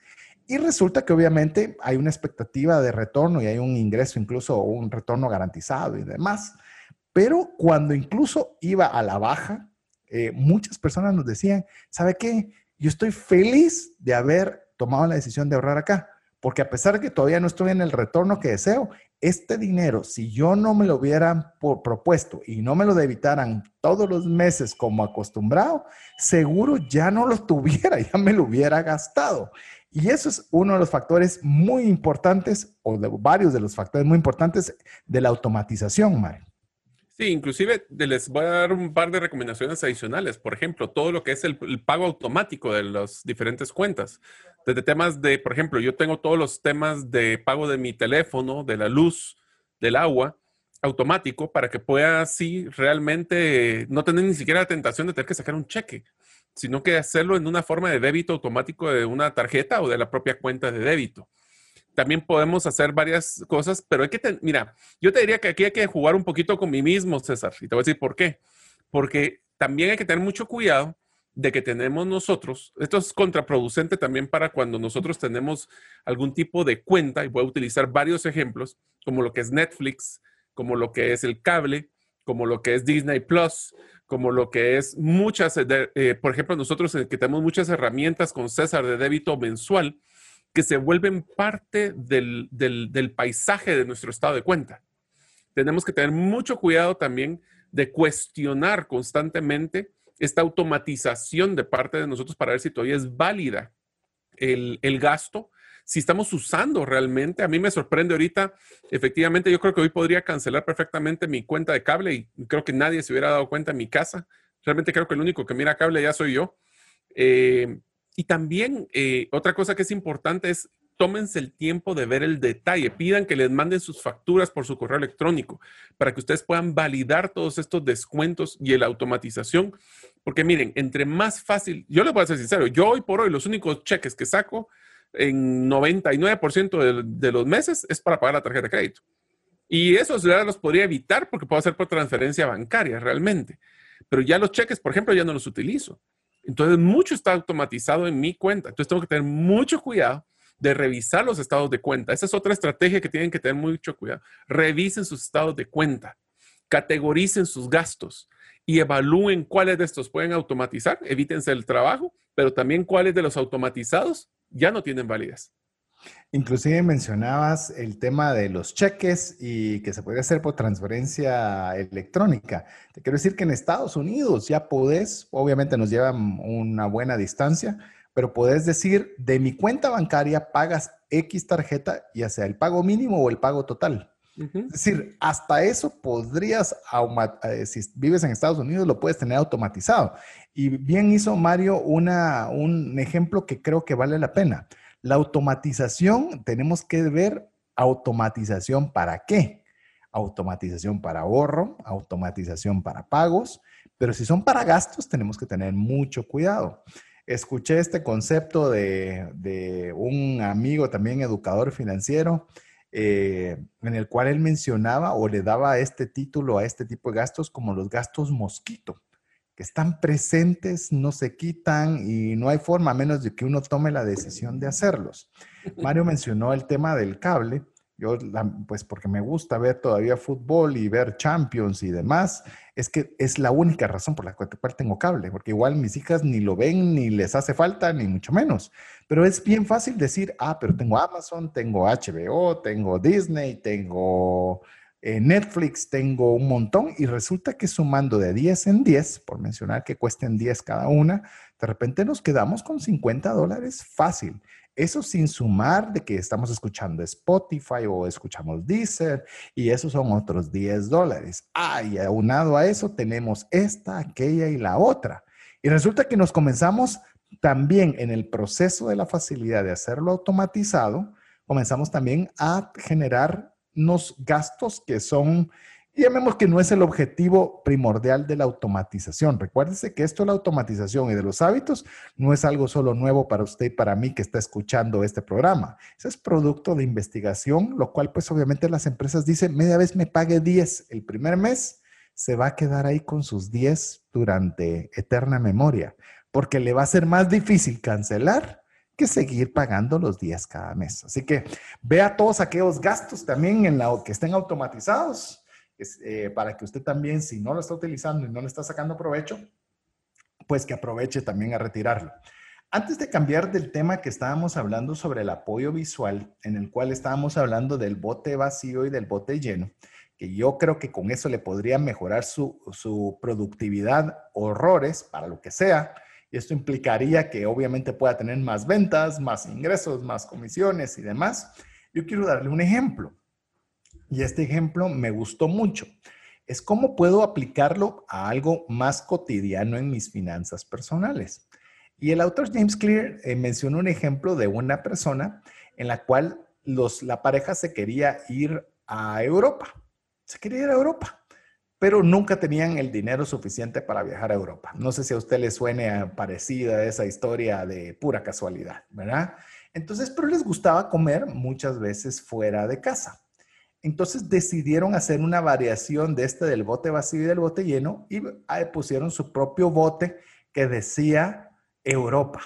Y resulta que obviamente hay una expectativa de retorno y hay un ingreso, incluso un retorno garantizado y demás. Pero cuando incluso iba a la baja, eh, muchas personas nos decían, ¿sabe qué? Yo estoy feliz de haber tomado la decisión de ahorrar acá. Porque a pesar de que todavía no estoy en el retorno que deseo, este dinero, si yo no me lo hubiera propuesto y no me lo debitaran todos los meses como acostumbrado, seguro ya no lo tuviera, ya me lo hubiera gastado. Y eso es uno de los factores muy importantes, o varios de los factores muy importantes de la automatización, Mario. Sí, inclusive les voy a dar un par de recomendaciones adicionales. Por ejemplo, todo lo que es el, pago automático de las diferentes cuentas. Desde temas de, por ejemplo, yo tengo todos los temas de pago de mi teléfono, de la luz, del agua, automático, para que pueda así realmente no tener ni siquiera la tentación de tener que sacar un cheque, sino que hacerlo en una forma de débito automático de una tarjeta o de la propia cuenta de débito también podemos hacer varias cosas, pero hay que, mira, yo te diría que aquí hay que jugar un poquito con mí mismo, César, y te voy a decir por qué. Porque también hay que tener mucho cuidado de que tenemos nosotros, esto es contraproducente también para cuando nosotros tenemos algún tipo de cuenta, y voy a utilizar varios ejemplos, como lo que es Netflix, como lo que es el cable, como lo que es Disney Plus, como lo que es muchas, eh, por ejemplo, nosotros que tenemos muchas herramientas con César de débito mensual, que se vuelven parte del, paisaje de nuestro estado de cuenta. Tenemos que tener mucho cuidado también de cuestionar constantemente esta automatización de parte de nosotros para ver si todavía es válida el, el, gasto, si estamos usando realmente. A mí me sorprende ahorita, efectivamente, yo creo que hoy podría cancelar perfectamente mi cuenta de cable y creo que nadie se hubiera dado cuenta en mi casa. Realmente creo que el único que mira cable ya soy yo. Eh, y también eh, otra cosa que es importante es tómense el tiempo de ver el detalle, pidan que les manden sus facturas por su correo electrónico para que ustedes puedan validar todos estos descuentos y la automatización. Porque miren, entre más fácil, yo les voy a ser sincero, yo hoy por hoy los únicos cheques que saco en 99% de, de, los meses es para pagar la tarjeta de crédito. Y eso ya los podría evitar porque puedo hacer por transferencia bancaria realmente. Pero ya los cheques, por ejemplo, ya no los utilizo. Entonces, mucho está automatizado en mi cuenta. Entonces, tengo que tener mucho cuidado de revisar los estados de cuenta. Esa es otra estrategia que tienen que tener mucho cuidado. Revisen sus estados de cuenta, categoricen sus gastos y evalúen cuáles de estos pueden automatizar, evítense el trabajo, pero también cuáles de los automatizados ya no tienen validez. Inclusive mencionabas el tema de los cheques y que se puede hacer por transferencia electrónica. Te quiero decir que en Estados Unidos ya podés, obviamente nos llevan una buena distancia, pero podés decir, de mi cuenta bancaria pagas X tarjeta, ya sea el pago mínimo o el pago total. Es decir, hasta eso podrías, eh, si vives en Estados Unidos, lo puedes tener automatizado. Y bien hizo Mario una, un ejemplo que creo que vale la pena. La automatización, tenemos que ver automatización para qué. Automatización para ahorro, automatización para pagos, pero si son para gastos, tenemos que tener mucho cuidado. Escuché este concepto de, un amigo también educador financiero, eh, en el cual él mencionaba o le daba este título a este tipo de gastos como los gastos mosquito están presentes, no se quitan y no hay forma a menos de que uno tome la decisión de hacerlos. Mario mencionó el tema del cable. Yo, pues porque me gusta ver todavía fútbol y ver Champions y demás, es que es la única razón por la cual tengo cable, porque igual mis hijas ni lo ven, ni les hace falta, ni mucho menos. Pero es bien fácil decir, ah, pero tengo Amazon, tengo HBO, tengo Disney, tengo Netflix tengo un montón y resulta que sumando de 10 en 10, por mencionar que cuesten 10 cada una, de repente nos quedamos con 50 dólares fácil. Eso sin sumar de que estamos escuchando Spotify o escuchamos Deezer y esos son otros 10 dólares. Ah, y aunado a eso tenemos esta, aquella y la otra. Y resulta que nos comenzamos también en el proceso de la facilidad de hacerlo automatizado, comenzamos también a generar unos gastos que son, llamemos que no es el objetivo primordial de la automatización. Recuérdese que esto de la automatización y de los hábitos no es algo solo nuevo para usted y para mí que está escuchando este programa. Ese es producto de investigación, lo cual pues obviamente las empresas dicen, media vez me pague 10 el primer mes, se va a quedar ahí con sus 10 durante eterna memoria, porque le va a ser más difícil cancelar que seguir pagando los días cada mes. Así que vea todos aquellos gastos también en la que estén automatizados eh, para que usted también, si no lo está utilizando y no le está sacando provecho, pues que aproveche también a retirarlo. Antes de cambiar del tema que estábamos hablando sobre el apoyo visual, en el cual estábamos hablando del bote vacío y del bote lleno, que yo creo que con eso le podría mejorar su, su productividad, horrores, para lo que sea, y esto implicaría que obviamente pueda tener más ventas, más ingresos, más comisiones y demás. Yo quiero darle un ejemplo. Y este ejemplo me gustó mucho. es cómo puedo aplicarlo a algo más cotidiano en mis finanzas personales. Y el autor James Clear eh, mencionó un ejemplo de una persona en la cual los, la pareja se quería ir a Europa. Se quería ir a Europa, pero nunca tenían el dinero suficiente para viajar a Europa. No sé si a usted le suene parecida esa historia de pura casualidad, ¿verdad? Entonces, pero les gustaba comer muchas veces fuera de casa. Entonces decidieron hacer una variación de este del bote vacío y del bote lleno y pusieron su propio bote que decía Europa.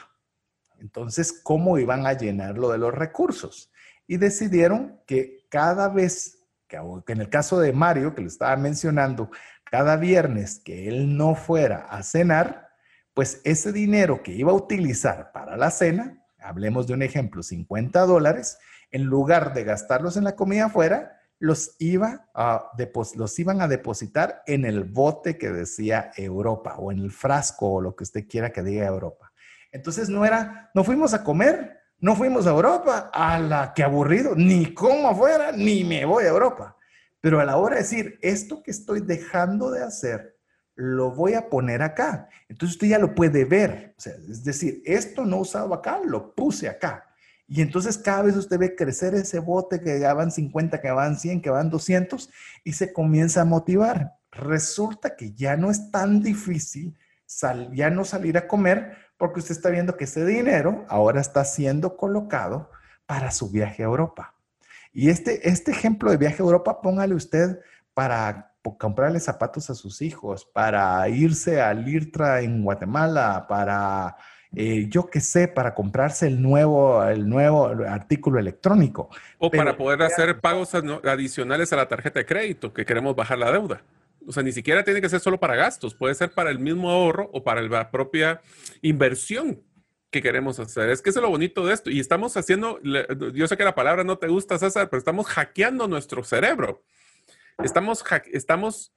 Entonces, ¿cómo iban a llenarlo de los recursos? Y decidieron que cada vez, que en el caso de Mario, que lo estaba mencionando, cada viernes que él no fuera a cenar, pues ese dinero que iba a utilizar para la cena, hablemos de un ejemplo, 50 dólares, en lugar de gastarlos en la comida afuera, los, iba los iban a depositar en el bote que decía Europa o en el frasco o lo que usted quiera que diga Europa. Entonces no era, no fuimos a comer, no fuimos a Europa, a la que aburrido, ni como afuera, ni me voy a Europa. Pero a la hora de decir, esto que estoy dejando de hacer, lo voy a poner acá. Entonces usted ya lo puede ver. es decir, esto no usado acá, lo puse acá. Y entonces cada vez usted ve crecer ese bote que ya van 50, que van 100, que van 200 y se comienza a motivar. Resulta que ya no es tan difícil ya no salir a comer porque usted está viendo que ese dinero ahora está siendo colocado para su viaje a Europa. Y este, este ejemplo de viaje a Europa, póngale usted para comprarle zapatos a sus hijos, para irse al IRTRA en Guatemala, para eh, yo qué sé, para comprarse el nuevo, el nuevo artículo electrónico. O para poder hacer pagos adicionales a la tarjeta de crédito, que queremos bajar la deuda. O sea, ni siquiera tiene que ser solo para gastos, puede ser para el mismo ahorro o para la propia inversión que queremos hacer. Es que eso es lo bonito de esto. Y estamos haciendo, yo sé que la palabra no te gusta, César, pero estamos hackeando nuestro cerebro. Estamos, estamos,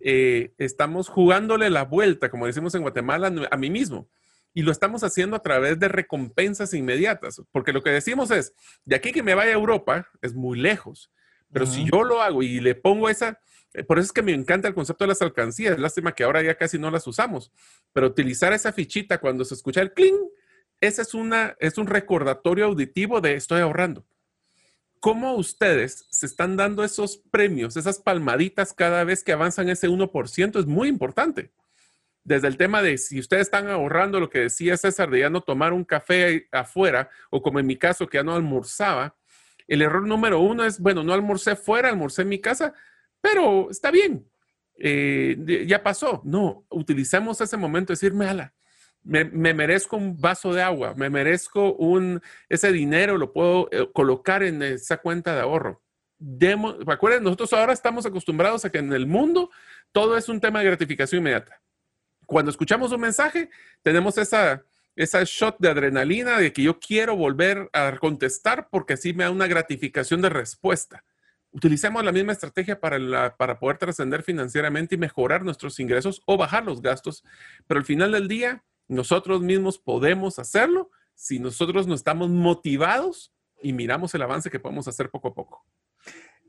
eh, estamos jugándole la vuelta, como decimos en Guatemala, a mí mismo y lo estamos haciendo a través de recompensas inmediatas, porque lo que decimos es, de aquí que me vaya a Europa es muy lejos, pero si yo lo hago y le pongo esa, por eso es que me encanta el concepto de las alcancías, lástima que ahora ya casi no las usamos, pero utilizar esa fichita cuando se escucha el cling, ese es, una, es un recordatorio auditivo de estoy ahorrando. ¿Cómo ustedes se están dando esos premios, esas palmaditas cada vez que avanzan ese 1%? Es muy importante desde el tema de si ustedes están ahorrando lo que decía César de ya no tomar un café afuera, o como en mi caso que ya no almorzaba, el error número uno es, bueno, no almorcé fuera, almorcé en mi casa, pero está bien, eh, ya pasó. No, utilizamos ese momento de decirme, ala, me, merezco un vaso de agua, me merezco un, ese dinero, lo puedo eh, colocar en esa cuenta de ahorro. Demo, recuerden, nosotros ahora estamos acostumbrados a que en el mundo todo es un tema de gratificación inmediata cuando escuchamos un mensaje, tenemos esa, esa shot de adrenalina de que yo quiero volver a contestar porque así me da una gratificación de respuesta. Utilicemos la misma estrategia para, para poder trascender financieramente y mejorar nuestros ingresos o bajar los gastos, pero al final del día, nosotros mismos podemos hacerlo si nosotros no estamos motivados y miramos el avance que podemos hacer poco a poco.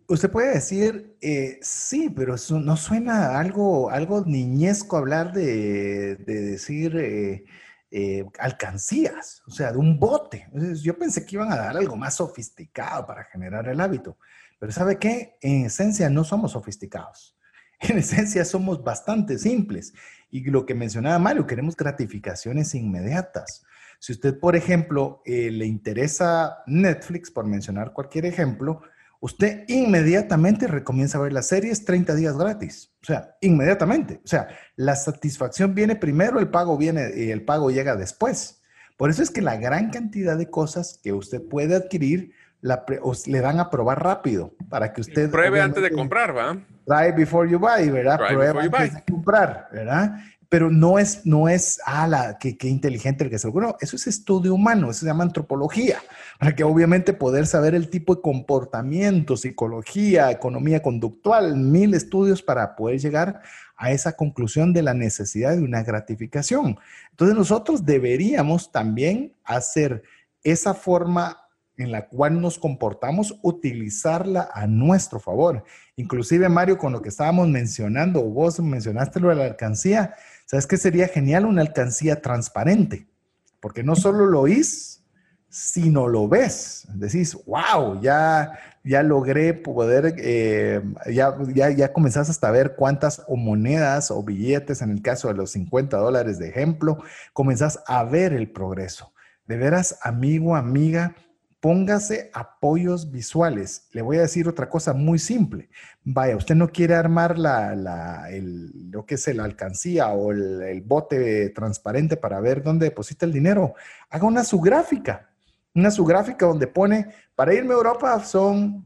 Usted puede decir, eh, sí, pero eso no suena algo, algo niñesco hablar de, decir eh, eh, alcancías, o sea, de un bote. yo pensé que iban a dar algo más sofisticado para generar el hábito. Pero ¿sabe qué? En esencia no somos sofisticados. En esencia somos bastante simples. Y lo que mencionaba Mario, queremos gratificaciones inmediatas. Si usted, por ejemplo, le interesa Netflix, por mencionar cualquier ejemplo, usted inmediatamente recomienza ver las series 30 días gratis. O sea, inmediatamente. O sea, la satisfacción viene primero, el pago viene y el pago llega después. Por eso es que la gran cantidad de cosas que usted puede adquirir le dan a probar rápido para que usted... Pruebe antes de comprar, ¿va? Try before you buy, ¿verdad? Pruebe antes de comprar, ¿verdad? pero no es, no es, ah, la, qué, inteligente el que se lo No, eso es estudio humano, eso se llama antropología, para que obviamente poder saber el tipo de comportamiento, psicología, economía conductual, mil estudios para poder llegar a esa conclusión de la necesidad de una gratificación. Entonces nosotros deberíamos también hacer esa forma en la cual nos comportamos, utilizarla a nuestro favor. Inclusive, Mario, con lo que estábamos mencionando, vos mencionaste lo de la alcancía, ¿sabes qué sería genial? Una alcancía transparente, porque no solo lo oís, sino lo ves. Decís, wow, ya, ya logré poder, eh, ya, ya, ya comenzás hasta a ver cuántas o monedas o billetes, en el caso de los 50 dólares de ejemplo, comenzás a ver el progreso. De veras, amigo, amiga, póngase apoyos visuales. Le voy a decir otra cosa muy simple. Vaya, usted no quiere armar la, la el, lo que es la alcancía o el, bote transparente para ver dónde deposita el dinero. Haga una subgráfica. Una subgráfica donde pone, para irme a Europa son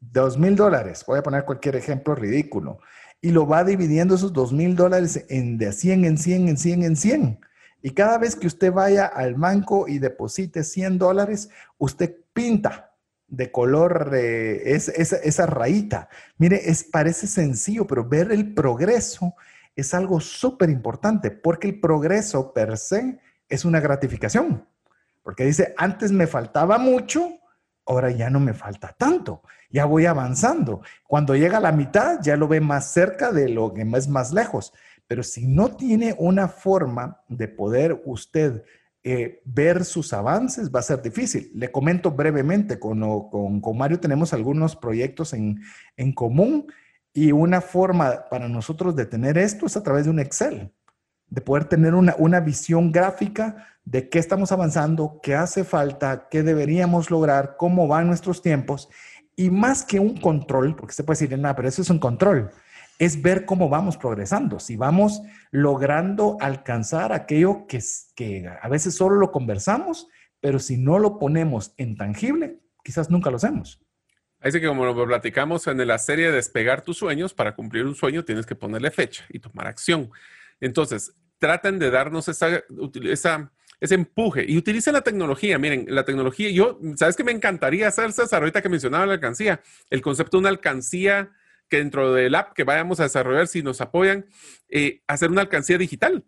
dos mil dólares. Voy a poner cualquier ejemplo ridículo. Y lo va dividiendo esos dos mil dólares en de 100 en 100 en 100 en 100. Y cada vez que usted vaya al banco y deposite 100 dólares, usted pinta de color eh, esa rayita. Mire, es, parece sencillo, pero ver el progreso es algo súper importante porque el progreso per se es una gratificación. Porque dice, antes me faltaba mucho, ahora ya no me falta tanto, ya voy avanzando. Cuando llega a la mitad, ya lo ve más cerca de lo que es más lejos. Pero si no tiene una forma de poder usted eh, ver sus avances, va a ser difícil. Le comento brevemente, con, con, Mario tenemos algunos proyectos en, en común y una forma para nosotros de tener esto es a través de un Excel, de poder tener una, una visión gráfica de qué estamos avanzando, qué hace falta, qué deberíamos lograr, cómo van nuestros tiempos y más que un control, porque se puede decir, nada, pero eso es un control es ver cómo vamos progresando, si vamos logrando alcanzar aquello que, que a veces solo lo conversamos, pero si no lo ponemos en tangible, quizás nunca lo hacemos. Así que como lo platicamos en la serie Despegar tus sueños, para cumplir un sueño tienes que ponerle fecha y tomar acción. Entonces, traten de darnos esa, esa, ese empuje y utilicen la tecnología. Miren, la tecnología, yo, ¿sabes qué me encantaría hacer, César? Ahorita que mencionaba la alcancía, el concepto de una alcancía que dentro del app que vayamos a desarrollar, si nos apoyan, eh, hacer una alcancía digital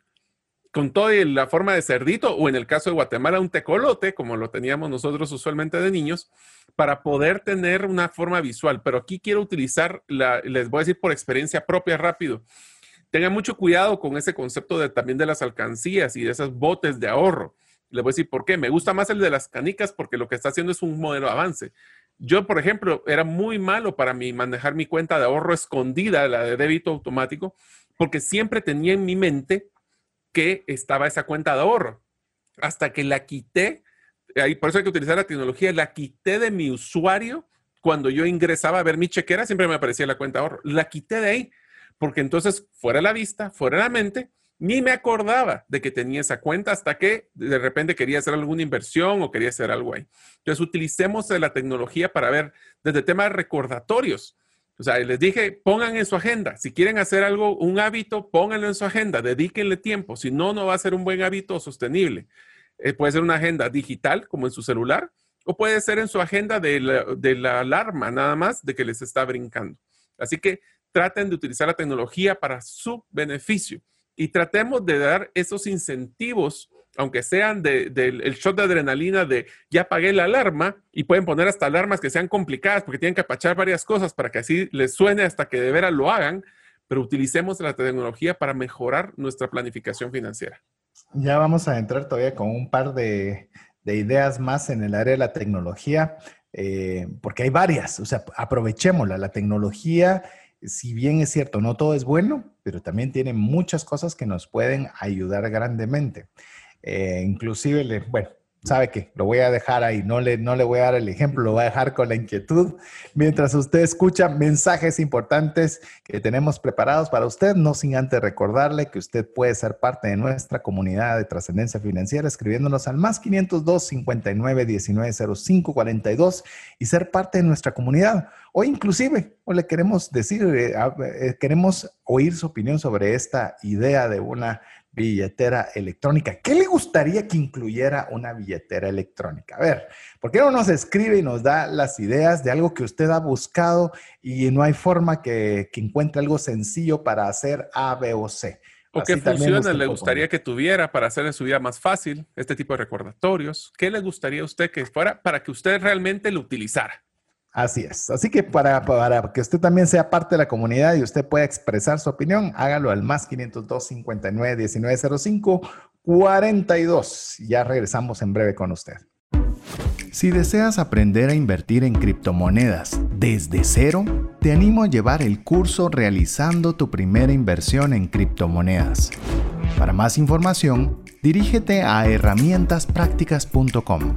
con toda la forma de cerdito o en el caso de Guatemala un tecolote, como lo teníamos nosotros usualmente de niños, para poder tener una forma visual. Pero aquí quiero utilizar, la, les voy a decir por experiencia propia rápido, tengan mucho cuidado con ese concepto de, también de las alcancías y de esos botes de ahorro. Les voy a decir por qué. Me gusta más el de las canicas porque lo que está haciendo es un modelo de avance. Yo, por ejemplo, era muy malo para mí manejar mi cuenta de ahorro escondida, la de débito automático, porque siempre tenía en mi mente que estaba esa cuenta de ahorro. Hasta que la quité, ahí por eso hay que utilizar la tecnología, la quité de mi usuario cuando yo ingresaba a ver mi chequera, siempre me aparecía la cuenta de ahorro. La quité de ahí, porque entonces fuera la vista, fuera la mente, ni me acordaba de que tenía esa cuenta hasta que de repente quería hacer alguna inversión o quería hacer algo ahí. Entonces, utilicemos la tecnología para ver desde temas recordatorios. O sea, les dije, pongan en su agenda. Si quieren hacer algo, un hábito, pónganlo en su agenda, dedíquenle tiempo. Si no, no va a ser un buen hábito sostenible. Eh, puede ser una agenda digital, como en su celular, o puede ser en su agenda de la, de la alarma, nada más, de que les está brincando. Así que traten de utilizar la tecnología para su beneficio y tratemos de dar esos incentivos, aunque sean del de, shot de adrenalina de ya pagué la alarma y pueden poner hasta alarmas que sean complicadas porque tienen que apachar varias cosas para que así les suene hasta que de veras lo hagan, pero utilicemos la tecnología para mejorar nuestra planificación financiera. Ya vamos a entrar todavía con un par de, de ideas más en el área de la tecnología, eh, porque hay varias, o sea, aprovechémosla, la tecnología si bien es cierto, no todo es bueno, pero también tiene muchas cosas que nos pueden ayudar grandemente. Eh, inclusive, bueno, sabe que lo voy a dejar ahí, no le, no le voy a dar el ejemplo, lo voy a dejar con la inquietud. Mientras usted escucha mensajes importantes que tenemos preparados para usted, no sin antes recordarle que usted puede ser parte de nuestra comunidad de trascendencia financiera escribiéndonos al más 502 59 19 05 42 y ser parte de nuestra comunidad. O inclusive, o le queremos decir, eh, eh, queremos oír su opinión sobre esta idea de una billetera electrónica. ¿Qué le gustaría que incluyera una billetera electrónica? A ver, ¿por qué no nos escribe y nos da las ideas de algo que usted ha buscado y no hay forma que, encuentre algo sencillo para hacer A, B o C? ¿O qué funciones le gustaría que tuviera para hacerle su vida más fácil? Este tipo de recordatorios. ¿Qué le gustaría a usted que fuera para que usted realmente lo utilizara? Así es. Así que para, para, que usted también sea parte de la comunidad y usted pueda expresar su opinión, hágalo al más 502 59 1905 42. Ya regresamos en breve con usted. Si deseas aprender a invertir en criptomonedas desde cero, te animo a llevar el curso Realizando tu primera inversión en criptomonedas. Para más información, dirígete a herramientasprácticas.com.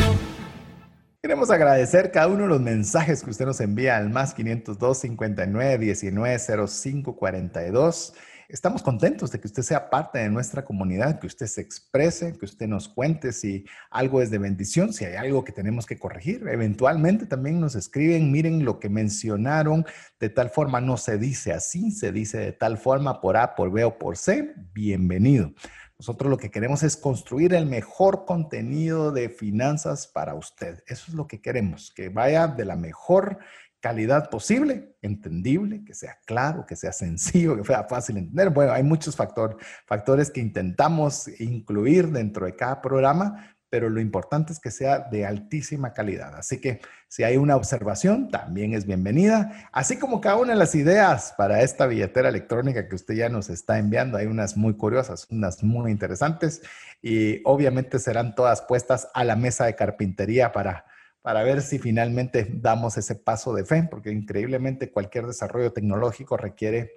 Queremos agradecer cada uno de los mensajes que usted nos envía al más 502 59 19 05 42. Estamos contentos de que usted sea parte de nuestra comunidad, que usted se exprese, que usted nos cuente si algo es de bendición, si hay algo que tenemos que corregir. Eventualmente también nos escriben, miren lo que mencionaron, de tal forma no se dice así, se dice de tal forma por A, por B o por C. Bienvenido. Nosotros lo que queremos es construir el mejor contenido de finanzas para usted. Eso es lo que queremos, que vaya de la mejor calidad posible, entendible, que sea claro, que sea sencillo, que sea fácil de entender. Bueno, hay muchos factores, factores que intentamos incluir dentro de cada programa, pero lo importante es que sea de altísima calidad. Así que si hay una observación, también es bienvenida, así como cada una de las ideas para esta billetera electrónica que usted ya nos está enviando. Hay unas muy curiosas, unas muy interesantes y obviamente serán todas puestas a la mesa de carpintería para, para ver si finalmente damos ese paso de fe, porque increíblemente cualquier desarrollo tecnológico requiere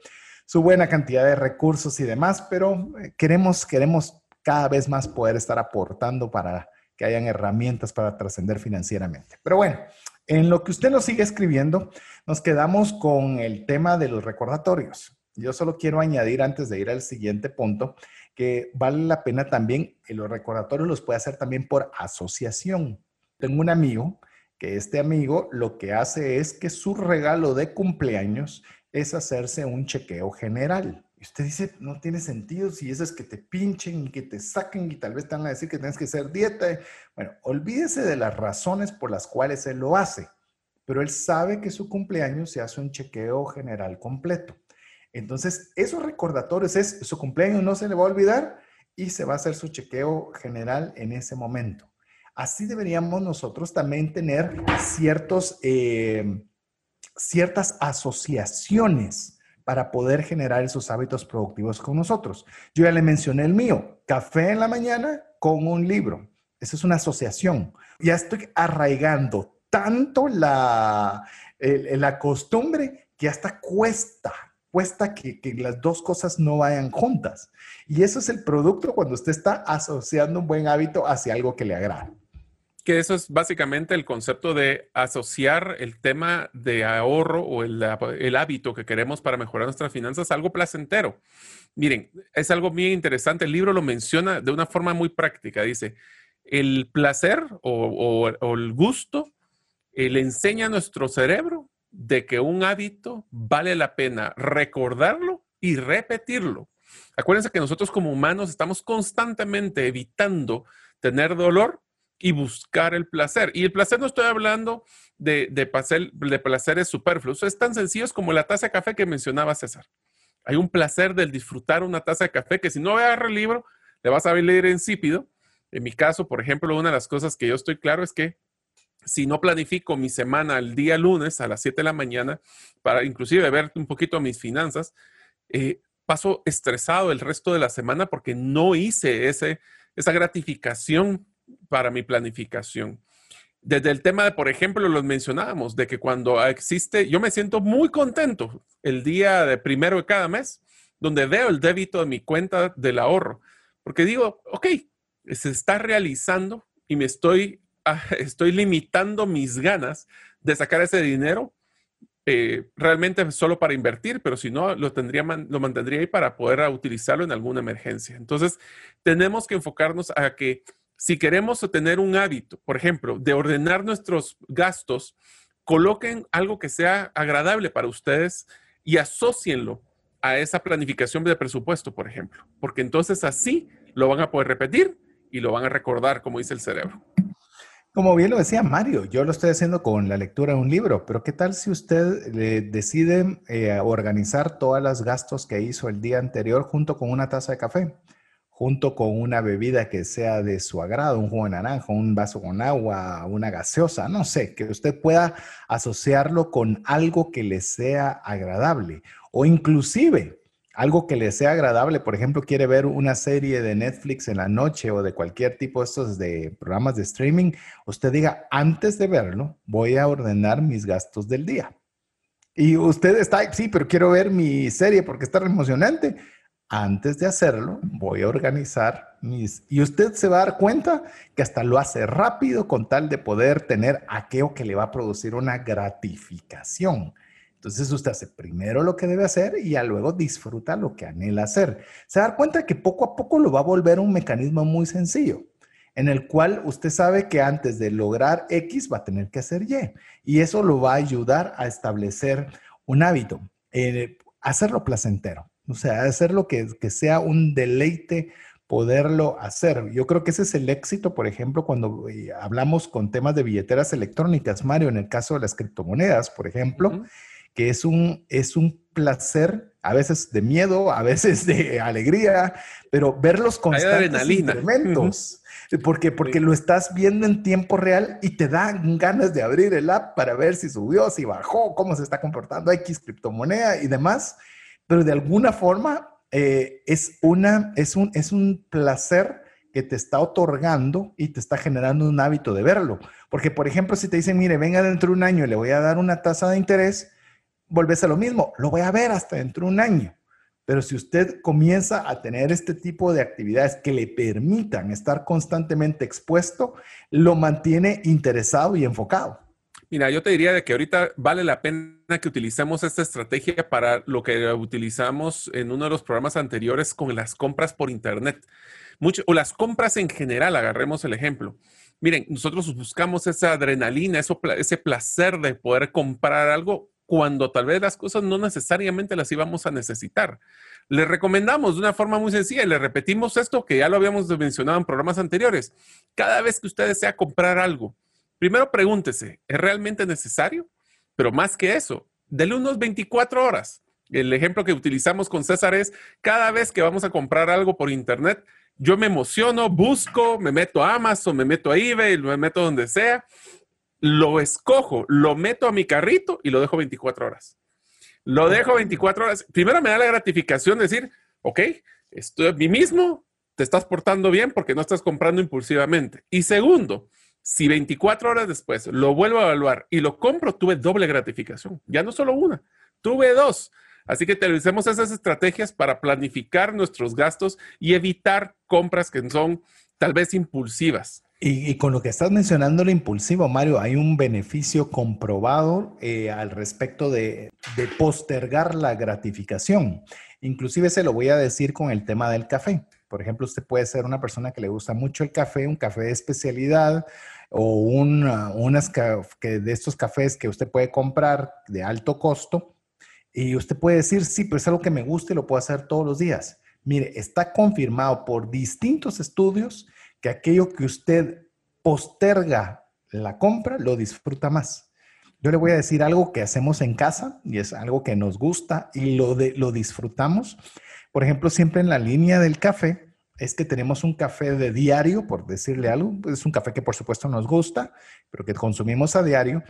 su buena cantidad de recursos y demás, pero eh, queremos, queremos cada vez más poder estar aportando para que hayan herramientas para trascender financieramente. Pero bueno, en lo que usted nos sigue escribiendo, nos quedamos con el tema de los recordatorios. Yo solo quiero añadir antes de ir al siguiente punto que vale la pena también, que los recordatorios los puede hacer también por asociación. Tengo un amigo que este amigo lo que hace es que su regalo de cumpleaños es hacerse un chequeo general usted dice, no tiene sentido si eso es que te pinchen y que te saquen y tal vez te van a decir que tienes que hacer dieta. Bueno, olvídese de las razones por las cuales él lo hace, pero él sabe que su cumpleaños se hace un chequeo general completo. Entonces, esos recordatorios es, su cumpleaños no se le va a olvidar y se va a hacer su chequeo general en ese momento. Así deberíamos nosotros también tener ciertos, eh, ciertas asociaciones para poder generar esos hábitos productivos con nosotros. Yo ya le mencioné el mío, café en la mañana con un libro. Eso es una asociación. Ya estoy arraigando tanto la, la costumbre que hasta cuesta, cuesta que, que, las dos cosas no vayan juntas. Y eso es el producto cuando usted está asociando un buen hábito hacia algo que le agrada que eso es básicamente el concepto de asociar el tema de ahorro o el, el, hábito que queremos para mejorar nuestras finanzas a algo placentero. Miren, es algo bien interesante. El libro lo menciona de una forma muy práctica. Dice, el placer o, o, el gusto eh, le enseña a nuestro cerebro de que un hábito vale la pena recordarlo y repetirlo. Acuérdense que nosotros como humanos estamos constantemente evitando tener dolor y buscar el placer. Y el placer no estoy hablando de, de, placer, de placeres superfluos, es tan sencillo como la taza de café que mencionaba César. Hay un placer del disfrutar una taza de café que si no agarra el libro, le vas a leer insípido. En mi caso, por ejemplo, una de las cosas que yo estoy claro es que si no planifico mi semana el día lunes a las 7 de la mañana, para inclusive ver un poquito mis finanzas, eh, paso estresado el resto de la semana porque no hice ese, esa gratificación para mi planificación. Desde el tema de, por ejemplo, los mencionábamos, de que cuando existe, yo me siento muy contento el día de primero de cada mes, donde veo el débito de mi cuenta del ahorro, porque digo, ok, se está realizando y me estoy, ah, estoy limitando mis ganas de sacar ese dinero eh, realmente solo para invertir, pero si no, lo, tendría, lo mantendría ahí para poder utilizarlo en alguna emergencia. Entonces, tenemos que enfocarnos a que si queremos tener un hábito, por ejemplo, de ordenar nuestros gastos, coloquen algo que sea agradable para ustedes y asocienlo a esa planificación de presupuesto, por ejemplo, porque entonces así lo van a poder repetir y lo van a recordar, como dice el cerebro. Como bien lo decía Mario, yo lo estoy haciendo con la lectura de un libro, pero ¿qué tal si usted decide eh, organizar todos los gastos que hizo el día anterior junto con una taza de café, junto con una bebida que sea de su agrado, un jugo de naranja, un vaso con agua, una gaseosa, no sé, que usted pueda asociarlo con algo que le sea agradable o inclusive algo que le sea agradable, por ejemplo, quiere ver una serie de Netflix en la noche o de cualquier tipo estos de programas de streaming, usted diga, antes de verlo, voy a ordenar mis gastos del día. Y usted está, sí, pero quiero ver mi serie porque está emocionante. Antes de hacerlo, voy a organizar mis... Y usted se va a dar cuenta que hasta lo hace rápido con tal de poder tener aquello que le va a producir una gratificación. Entonces usted hace primero lo que debe hacer y ya luego disfruta lo que anhela hacer. Se da cuenta que poco a poco lo va a volver un mecanismo muy sencillo, en el cual usted sabe que antes de lograr X va a tener que hacer Y. Y eso lo va a ayudar a establecer un hábito, eh, hacerlo placentero. O sea, hacerlo que, que sea un deleite poderlo hacer. Yo creo que ese es el éxito, por ejemplo, cuando eh, hablamos con temas de billeteras electrónicas, Mario, en el caso de las criptomonedas, por ejemplo que es un, es un placer, a veces de miedo, a veces de alegría, pero ver los constantes incrementos. Porque, porque lo estás viendo en tiempo real y te dan ganas de abrir el app para ver si subió, si bajó, cómo se está comportando X criptomoneda y demás. Pero de alguna forma eh, es, una, es, un, es un placer que te está otorgando y te está generando un hábito de verlo. Porque, por ejemplo, si te dicen, mire, venga dentro de un año y le voy a dar una tasa de interés, volvés a lo mismo, lo voy a ver hasta dentro de un año. Pero si usted comienza a tener este tipo de actividades que le permitan estar constantemente expuesto, lo mantiene interesado y enfocado. Mira, yo te diría de que ahorita vale la pena que utilicemos esta estrategia para lo que utilizamos en uno de los programas anteriores con las compras por Internet. O las compras en general, agarremos el ejemplo. Miren, nosotros buscamos esa adrenalina, eso, ese placer de poder comprar algo cuando tal vez las cosas no necesariamente las íbamos a necesitar. Le recomendamos de una forma muy sencilla y le repetimos esto que ya lo habíamos mencionado en programas anteriores. Cada vez que usted desea comprar algo, primero pregúntese, ¿es realmente necesario? Pero más que eso, dele unos 24 horas. El ejemplo que utilizamos con César es, cada vez que vamos a comprar algo por internet, yo me emociono, busco, me meto a Amazon, me meto a eBay, me meto donde sea lo escojo, lo meto a mi carrito y lo dejo 24 horas. Lo dejo 24 horas. Primero me da la gratificación de decir, ok, estoy a mí mismo, te estás portando bien porque no estás comprando impulsivamente. Y segundo, si 24 horas después lo vuelvo a evaluar y lo compro, tuve doble gratificación. Ya no solo una, tuve dos. Así que utilicemos esas estrategias para planificar nuestros gastos y evitar compras que son tal vez impulsivas. Y, con lo que estás mencionando, lo impulsivo, Mario, hay un beneficio comprobado eh, al respecto de, de, postergar la gratificación. Inclusive se lo voy a decir con el tema del café. Por ejemplo, usted puede ser una persona que le gusta mucho el café, un café de especialidad o unas que, de estos cafés que usted puede comprar de alto costo. Y usted puede decir, sí, pero es algo que me gusta y lo puedo hacer todos los días. Mire, está confirmado por distintos estudios que aquello que usted posterga la compra lo disfruta más. Yo le voy a decir algo que hacemos en casa y es algo que nos gusta y lo, de, lo disfrutamos. Por ejemplo, siempre en la línea del café es que tenemos un café de diario, por decirle algo. Es un café que por supuesto nos gusta, pero que consumimos a diario.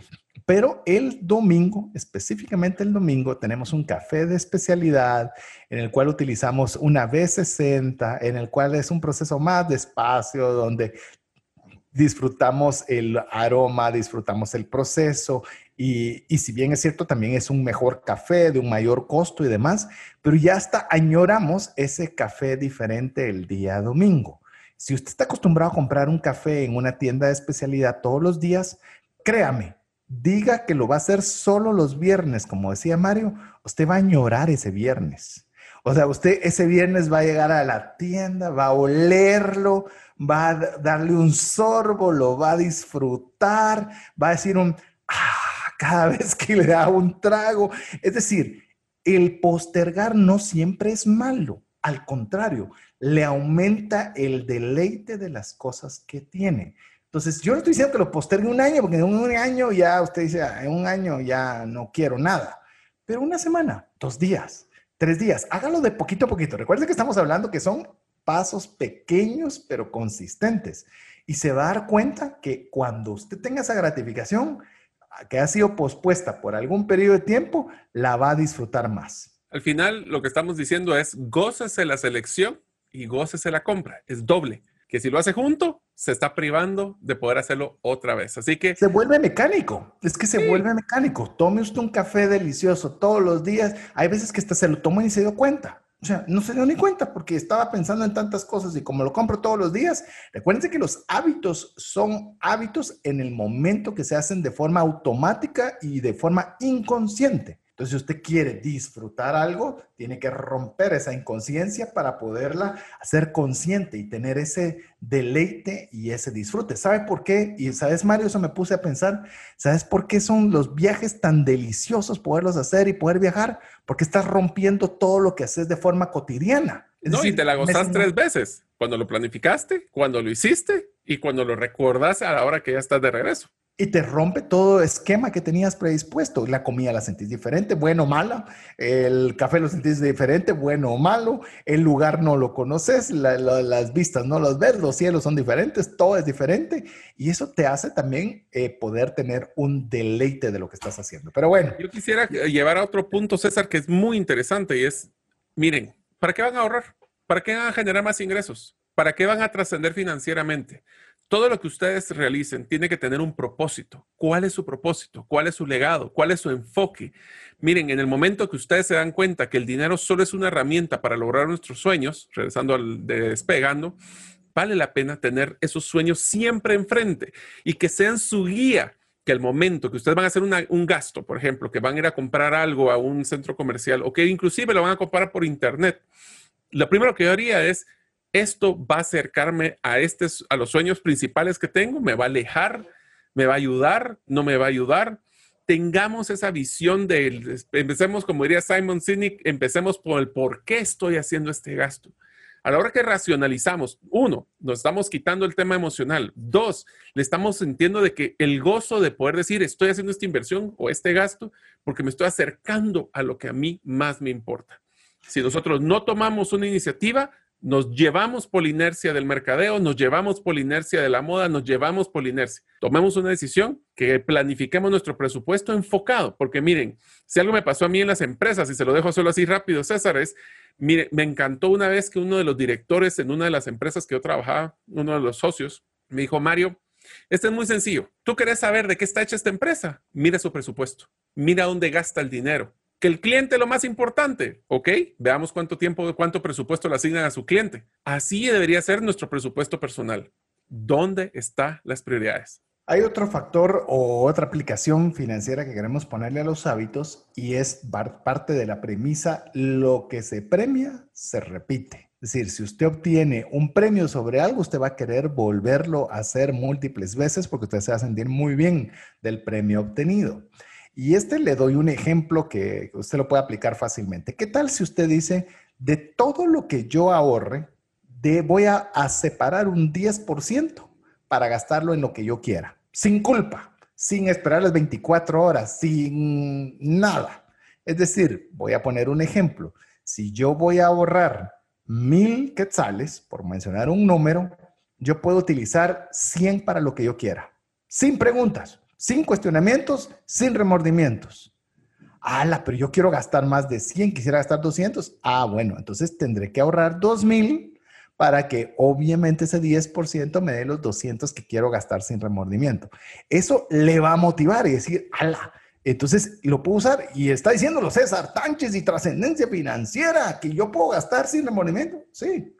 Pero el domingo, específicamente el domingo, tenemos un café de especialidad en el cual utilizamos una B60, en el cual es un proceso más despacio, donde disfrutamos el aroma, disfrutamos el proceso y, y, si bien es cierto, también es un mejor café de un mayor costo y demás, pero ya hasta añoramos ese café diferente el día domingo. Si usted está acostumbrado a comprar un café en una tienda de especialidad todos los días, créame, diga que lo va a hacer solo los viernes, como decía Mario, usted va a añorar ese viernes. O sea, usted ese viernes va a llegar a la tienda, va a olerlo, va a darle un sorbo, lo va a disfrutar, va a decir un, ah, cada vez que le da un trago. Es decir, el postergar no siempre es malo. Al contrario, le aumenta el deleite de las cosas que tiene. Entonces, yo no estoy diciendo que lo postergue un año, porque en un año ya usted dice, ah, en un año ya no quiero nada. Pero una semana, dos días, tres días, hágalo de poquito a poquito. Recuerde que estamos hablando que son pasos pequeños pero consistentes. Y se va a dar cuenta que cuando usted tenga esa gratificación que ha sido pospuesta por algún periodo de tiempo, la va a disfrutar más. Al final, lo que estamos diciendo es gócese la selección y gócese la compra. Es doble. Que si lo hace junto, se está privando de poder hacerlo otra vez. Así que... Se vuelve mecánico. Es que se vuelve mecánico. Tome usted un café delicioso todos los días. Hay veces que hasta se lo toma y se dio cuenta. O sea, no se dio ni cuenta porque estaba pensando en tantas cosas y como lo compro todos los días, recuérdense que los hábitos son hábitos en el momento que se hacen de forma automática y de forma inconsciente. Entonces, si usted quiere disfrutar algo, tiene que romper esa inconsciencia para poderla hacer consciente y tener ese deleite y ese disfrute. ¿Sabe por qué? Y sabes, Mario, eso me puse a pensar. ¿Sabes por qué son los viajes tan deliciosos poderlos hacer y poder viajar? Porque estás rompiendo todo lo que haces de forma cotidiana. no, y te la gozas tres veces. Cuando lo planificaste, cuando lo hiciste y cuando lo recordas a la hora que ya estás de regreso y te rompe todo esquema que tenías predispuesto. La comida la sentís diferente, bueno o mala. El café lo sentís diferente, bueno o malo. El lugar no lo conoces, las vistas no las ves, los cielos son diferentes, todo es diferente. Y eso te hace también eh, poder tener un deleite de lo que estás haciendo. Pero bueno. Yo quisiera llevar a otro punto, César, que es muy interesante y es, miren, ¿para qué van a ahorrar? ¿Para qué van a generar más ingresos? ¿Para qué van a trascender financieramente? Todo lo que ustedes realicen tiene que tener un propósito. ¿Cuál es su propósito? ¿Cuál es su legado? ¿Cuál es su enfoque? Miren, en el momento que ustedes se dan cuenta que el dinero solo es una herramienta para lograr nuestros sueños, regresando al despegando, vale la pena tener esos sueños siempre enfrente y que sean su guía que el momento que ustedes van a hacer un gasto, por ejemplo, que van a ir a comprar algo a un centro comercial o que inclusive lo van a comprar por internet, lo primero que yo haría es esto va a acercarme a, este, a los sueños principales que tengo, me va a alejar, me va a ayudar, no me va a ayudar. Tengamos esa visión de, empecemos, como diría Simon Sinek, empecemos por el por qué estoy haciendo este gasto. A la hora que racionalizamos, uno, nos estamos quitando el tema emocional. Dos, le estamos sintiendo de que el gozo de poder decir, estoy haciendo esta inversión o este gasto porque me estoy acercando a lo que a mí más me importa. Si nosotros no tomamos una iniciativa, nos llevamos por inercia del mercadeo, nos llevamos por inercia de la moda, nos llevamos por inercia. Tomemos una decisión que planifiquemos nuestro presupuesto enfocado, porque miren, si algo me pasó a mí en las empresas, y se lo dejo solo así rápido, César, es, mire, me encantó una vez que uno de los directores en una de las empresas que yo trabajaba, uno de los socios, me dijo, Mario, este es muy sencillo. ¿Tú querés saber de qué está hecha esta empresa? Mira su presupuesto. Mira dónde gasta el dinero que el cliente es lo más importante, ¿ok? Veamos cuánto tiempo, cuánto presupuesto le asignan a su cliente. Así debería ser nuestro presupuesto personal. ¿Dónde están las prioridades? Hay otro factor o otra aplicación financiera que queremos ponerle a los hábitos y es parte de la premisa, lo que se premia se repite. Es decir, si usted obtiene un premio sobre algo, usted va a querer volverlo a hacer múltiples veces porque usted se va a sentir muy bien del premio obtenido. Y este le doy un ejemplo que usted lo puede aplicar fácilmente. ¿Qué tal si usted dice, de todo lo que yo ahorre, de, voy a, a separar un 10% para gastarlo en lo que yo quiera, sin culpa, sin esperar las 24 horas, sin nada? Es decir, voy a poner un ejemplo. Si yo voy a ahorrar mil quetzales, por mencionar un número, yo puedo utilizar 100 para lo que yo quiera, sin preguntas sin cuestionamientos, sin remordimientos. Ala, pero yo quiero gastar más de 100, quisiera gastar 200. Ah, bueno, entonces tendré que ahorrar 2000 para que obviamente ese 10% me dé los 200 que quiero gastar sin remordimiento. Eso le va a motivar y decir, ala, entonces lo puedo usar y está diciéndolo César Tánchez y trascendencia financiera, que yo puedo gastar sin remordimiento. Sí,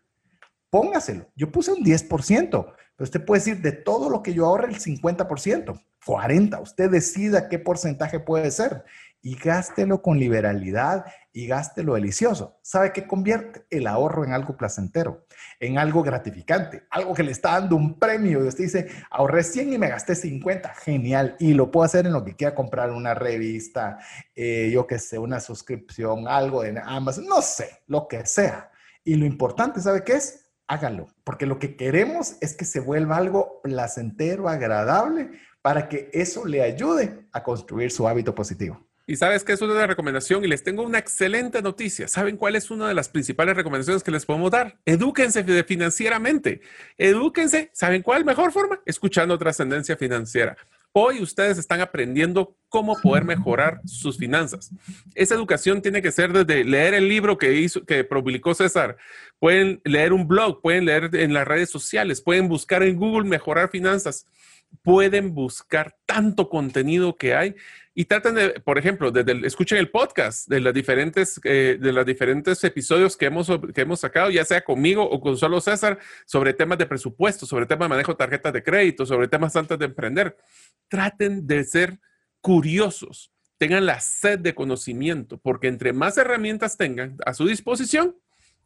póngaselo. Yo puse un 10%, pero usted puede decir de todo lo que yo ahorre el 50%, 40%. Usted decida qué porcentaje puede ser y gástelo con liberalidad y gástelo delicioso. ¿Sabe qué convierte? El ahorro en algo placentero, en algo gratificante, algo que le está dando un premio. Y usted dice, ahorré 100 y me gasté 50. Genial. Y lo puedo hacer en lo que quiera comprar, una revista, eh, yo qué sé, una suscripción, algo de Amazon, no sé, lo que sea. Y lo importante, ¿sabe qué es? Hágalo, porque lo que queremos es que se vuelva algo placentero, agradable, para que eso le ayude a construir su hábito positivo. Y sabes que es una recomendación y les tengo una excelente noticia. ¿Saben cuál es una de las principales recomendaciones que les podemos dar? Edúquense financieramente. Edúquense. ¿Saben cuál mejor forma? Escuchando trascendencia financiera. Hoy ustedes están aprendiendo cómo poder mejorar sus finanzas. Esa educación tiene que ser desde leer el libro que hizo, que publicó César. Pueden leer un blog, pueden leer en las redes sociales, pueden buscar en Google mejorar finanzas. Pueden buscar tanto contenido que hay y traten de, por ejemplo, desde escuchen el podcast de las diferentes, eh, de los diferentes episodios que hemos, que hemos sacado, ya sea conmigo o con solo César, sobre temas de presupuesto, sobre temas de manejo de tarjetas de crédito, sobre temas antes de emprender. Traten de ser curiosos, tengan la sed de conocimiento, porque entre más herramientas tengan a su disposición,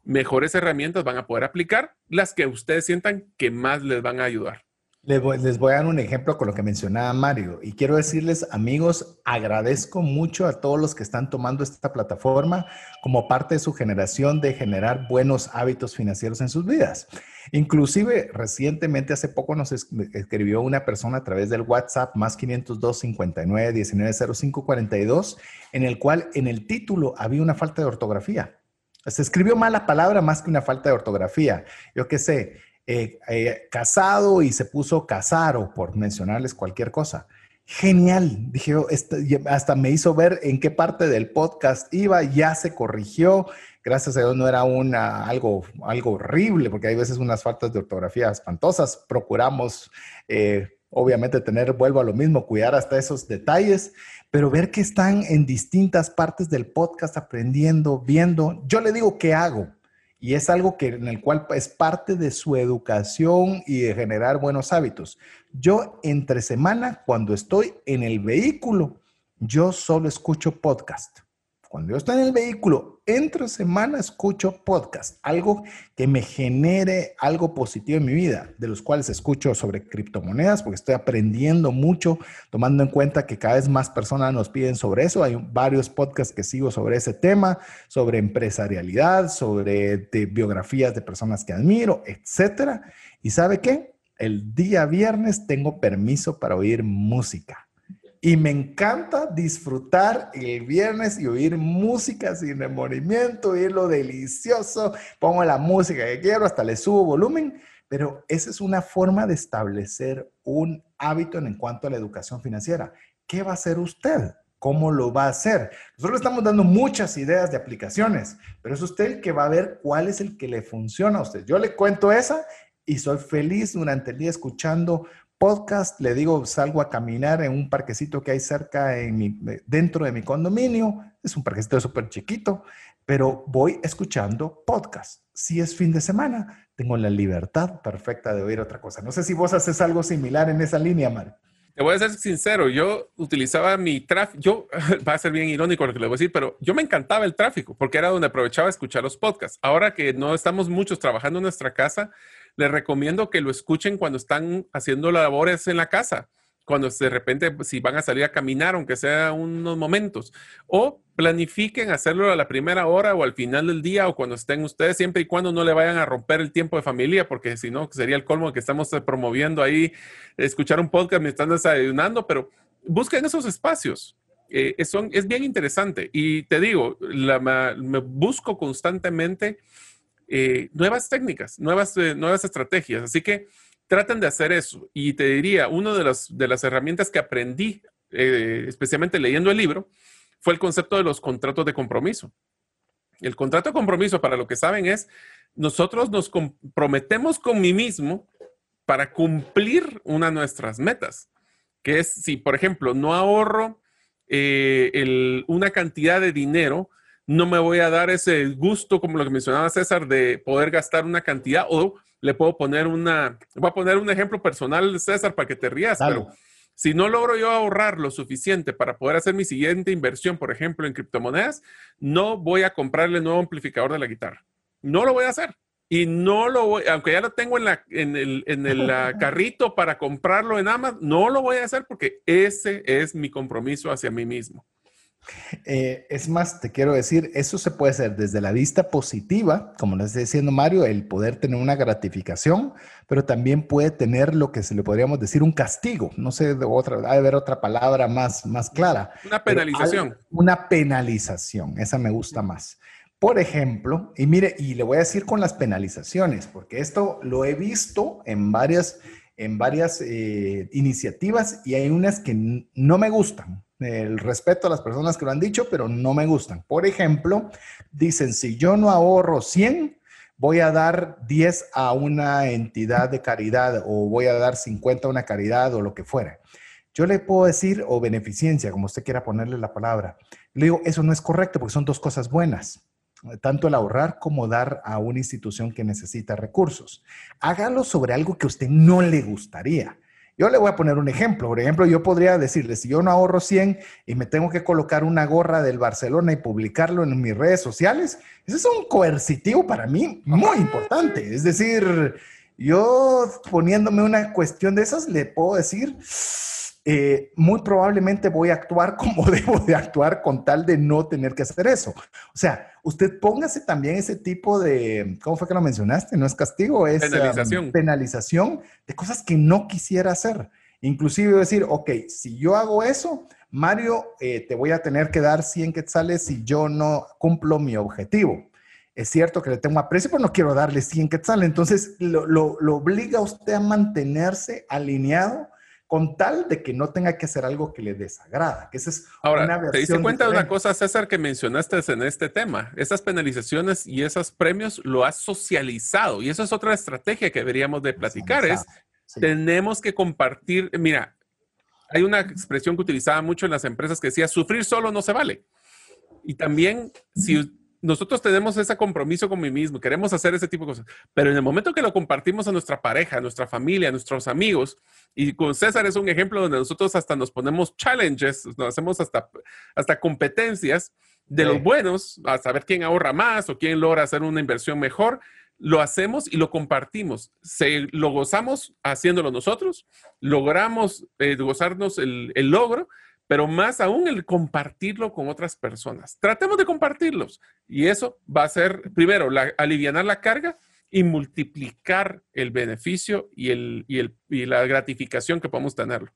mejores herramientas van a poder aplicar, las que ustedes sientan que más les van a ayudar. Les voy, a dar un ejemplo con lo que mencionaba Mario y quiero decirles, amigos, agradezco mucho a todos los que están tomando esta plataforma como parte de su generación de generar buenos hábitos financieros en sus vidas. Inclusive, recientemente, hace poco nos escribió una persona a través del WhatsApp más 502 59 19 05 42, en el cual en el título había una falta de ortografía. Se escribió mala palabra más que una falta de ortografía. Yo qué sé, eh, eh, casado y se puso casaro, por mencionarles cualquier cosa. Genial, dije, este, hasta me hizo ver en qué parte del podcast iba, ya se corrigió, gracias a Dios no era una, algo, algo horrible, porque hay veces unas faltas de ortografía espantosas, procuramos eh, obviamente tener, vuelvo a lo mismo, cuidar hasta esos detalles, pero ver que están en distintas partes del podcast aprendiendo, viendo, yo le digo, ¿qué hago? Y es algo que, en el cual es parte de su educación y de generar buenos hábitos. Yo entre semana, cuando estoy en el vehículo, yo solo escucho podcast. Cuando yo estoy en el vehículo, entre semana escucho podcast, algo que me genere algo positivo en mi vida, de los cuales escucho sobre criptomonedas, porque estoy aprendiendo mucho, tomando en cuenta que cada vez más personas nos piden sobre eso. Hay varios podcasts que sigo sobre ese tema, sobre empresarialidad, sobre biografías de personas que admiro, etcétera. ¿Y sabe qué? El día viernes tengo permiso para oír música. Y me encanta disfrutar el viernes y oír música sin remordimiento, oír lo delicioso. Pongo la música que quiero, hasta le subo volumen, pero esa es una forma de establecer un hábito en cuanto a la educación financiera. ¿Qué va a hacer usted? ¿Cómo lo va a hacer? Nosotros le estamos dando muchas ideas de aplicaciones, pero es usted el que va a ver cuál es el que le funciona a usted. Yo le cuento esa y soy feliz durante el día escuchando podcast, le digo, salgo a caminar en un parquecito que hay cerca, dentro de mi condominio, es un parquecito súper chiquito, pero voy escuchando podcast. Si es fin de semana, tengo la libertad perfecta de oír otra cosa. No sé si vos haces algo similar en esa línea, Mar. Te voy a ser sincero, yo utilizaba mi tráfico, yo, va a ser bien irónico lo que le voy a decir, pero yo me encantaba el tráfico porque era donde aprovechaba escuchar los podcasts. Ahora que no estamos muchos trabajando en nuestra casa, les recomiendo que lo escuchen cuando están haciendo labores en la casa, cuando de repente si van a salir a caminar, aunque sea unos momentos, o planifiquen hacerlo a la primera hora o al final del día o cuando estén ustedes, siempre y cuando no le vayan a romper el tiempo de familia, porque si no, sería el colmo que estamos promoviendo ahí, escuchar un podcast mientras están desayunando, pero busquen esos espacios. Eh, es bien interesante y te digo, me busco constantemente eh, nuevas técnicas, nuevas, eh, nuevas estrategias. Así que traten de hacer eso. Y te diría, una de, de las herramientas que aprendí, eh, especialmente leyendo el libro, fue el concepto de los contratos de compromiso. El contrato de compromiso, para lo que saben, es nosotros nos comprometemos con mí mismo para cumplir una de nuestras metas, que es si, por ejemplo, no ahorro una cantidad de dinero No me voy a dar ese gusto, como lo que mencionaba César, de poder gastar una cantidad o le puedo poner una, voy a poner un ejemplo personal, César, para que te rías, pero si no logro yo ahorrar lo suficiente para poder hacer mi siguiente inversión, por ejemplo, en criptomonedas, no voy a comprarle el nuevo amplificador de la guitarra. No lo voy a hacer. Y no lo voy, aunque ya lo tengo en, la, en el, en el carrito para comprarlo en Amazon, no lo voy a hacer porque ese es mi compromiso hacia mí mismo. Eh, es más, te quiero decir, eso se puede hacer desde la vista positiva, como nos está diciendo Mario, el poder tener una gratificación, pero también puede tener lo que se le podríamos decir un castigo. No sé, otra, hay haber otra palabra más, más clara. Una penalización. una penalización, esa me gusta más. Por ejemplo, y mire, y le voy a decir con las penalizaciones, porque esto lo he visto en varias, en varias eh, iniciativas y hay unas que no me gustan el respeto a las personas que lo han dicho, pero no me gustan. Por ejemplo, dicen, si yo no ahorro 100, voy a dar 10 a una entidad de caridad o voy a dar 50 a una caridad o lo que fuera. Yo le puedo decir, o beneficencia, como usted quiera ponerle la palabra. Le digo, eso no es correcto porque son dos cosas buenas tanto el ahorrar como dar a una institución que necesita recursos. Hágalo sobre algo que a usted no le gustaría. Yo le voy a poner un ejemplo. Por ejemplo, yo podría decirle, si yo no ahorro 100 y me tengo que colocar una gorra del Barcelona y publicarlo en mis redes sociales, ese es un coercitivo para mí muy importante. Es decir, yo poniéndome una cuestión de esas, le puedo decir, eh, muy probablemente voy a actuar como debo de actuar con tal de no tener que hacer eso. O sea, usted póngase también ese tipo de, ¿cómo fue que lo mencionaste? No es castigo, es um, penalización, penalización de cosas que no quisiera hacer. Inclusive decir, ok, si yo hago eso, Mario, eh, te voy a tener que dar 100 quetzales si yo no cumplo mi objetivo. Es cierto que le tengo aprecio, pero no quiero darle 100 quetzales. Entonces, lo, lo, lo obliga a usted a mantenerse alineado con tal de que no tenga que hacer algo que le desagrada, que esa es Ahora, una ¿te diste cuenta de una cosa, César, que mencionaste en este tema? Esas penalizaciones y esos premios lo has socializado y eso es otra estrategia que deberíamos de platicar, es tenemos que compartir, mira, hay una expresión que utilizaba mucho en las empresas que decía, sufrir solo no se vale. Y también, si nosotros tenemos ese compromiso con mí mismo, queremos hacer ese tipo de cosas, pero en el momento que lo compartimos a nuestra pareja, a nuestra familia, a nuestros amigos, y con César es un ejemplo donde nosotros hasta nos ponemos challenges, nos hacemos hasta, hasta competencias de los buenos, a saber quién ahorra más o quién logra hacer una inversión mejor, lo hacemos y lo compartimos. Se, lo gozamos haciéndolo nosotros, logramos eh, gozarnos el, el logro, pero más aún el compartirlo con otras personas. Tratemos de compartirlos y eso va a ser, primero, la, aliviar la carga y multiplicar el beneficio y, el, y, el, y la gratificación que podemos tenerlo.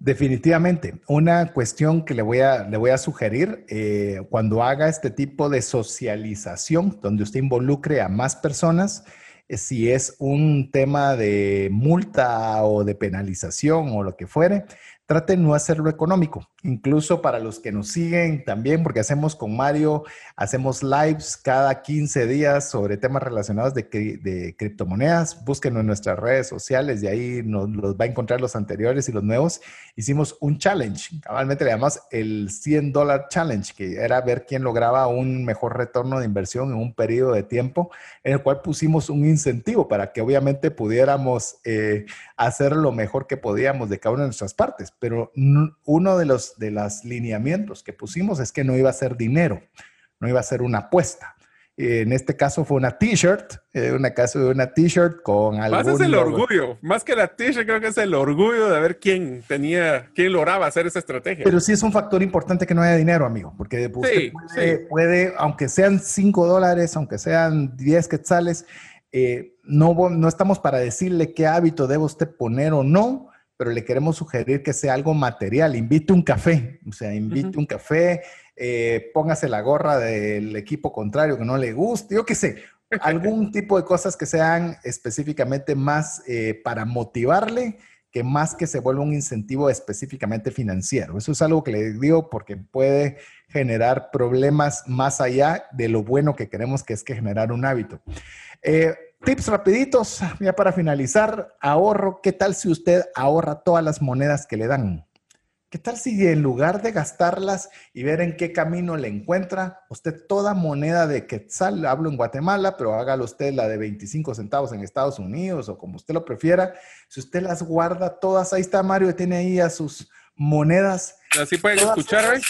Definitivamente. Una cuestión que le voy a, le voy a sugerir, eh, cuando haga este tipo de socialización, donde usted involucre a más personas, eh, si es un tema de multa o de penalización o lo que fuere, trate de no hacerlo económico. Incluso para los que nos siguen también, porque hacemos con Mario, hacemos lives cada 15 días sobre temas relacionados de, de criptomonedas. Búsquenos en nuestras redes sociales y ahí nos los va a encontrar los anteriores y los nuevos. Hicimos un challenge, cabalmente le llamamos el 100 dólar challenge, que era ver quién lograba un mejor retorno de inversión en un periodo de tiempo, en el cual pusimos un incentivo para que obviamente pudiéramos eh, hacer lo mejor que podíamos de cada una de nuestras partes. Pero uno de los de los lineamientos que pusimos es que no iba a ser dinero, no iba a ser una apuesta. En este caso fue una t-shirt, eh, una caso de una t-shirt con algo. Más es el orgullo, más que la t-shirt, creo que es el orgullo de ver quién tenía, quién lograba hacer esa estrategia. Pero sí es un factor importante que no haya dinero, amigo, porque usted puede, puede, aunque sean 5 dólares, aunque sean 10 quetzales, eh, no, no estamos para decirle qué hábito debe usted poner o no, pero le queremos sugerir que sea algo material. Invite un café, o sea, invite un café, eh, póngase la gorra del equipo contrario que no le guste, yo qué sé, algún tipo de cosas que sean específicamente más eh, para motivarle que más que se vuelva un incentivo específicamente financiero. Eso es algo que le digo porque puede generar problemas más allá de lo bueno que queremos que es que generar un hábito. Eh, tips rapiditos, ya para finalizar, ahorro. ¿Qué tal si usted ahorra todas las monedas que le dan? ¿Qué tal si en lugar de gastarlas y ver en qué camino le encuentra usted toda moneda de quetzal, hablo en Guatemala, pero hágalo usted la de 25 centavos en Estados Unidos o como usted lo prefiera, si usted las guarda todas, ahí está Mario, tiene ahí a sus monedas. Así pueden escuchar hoy.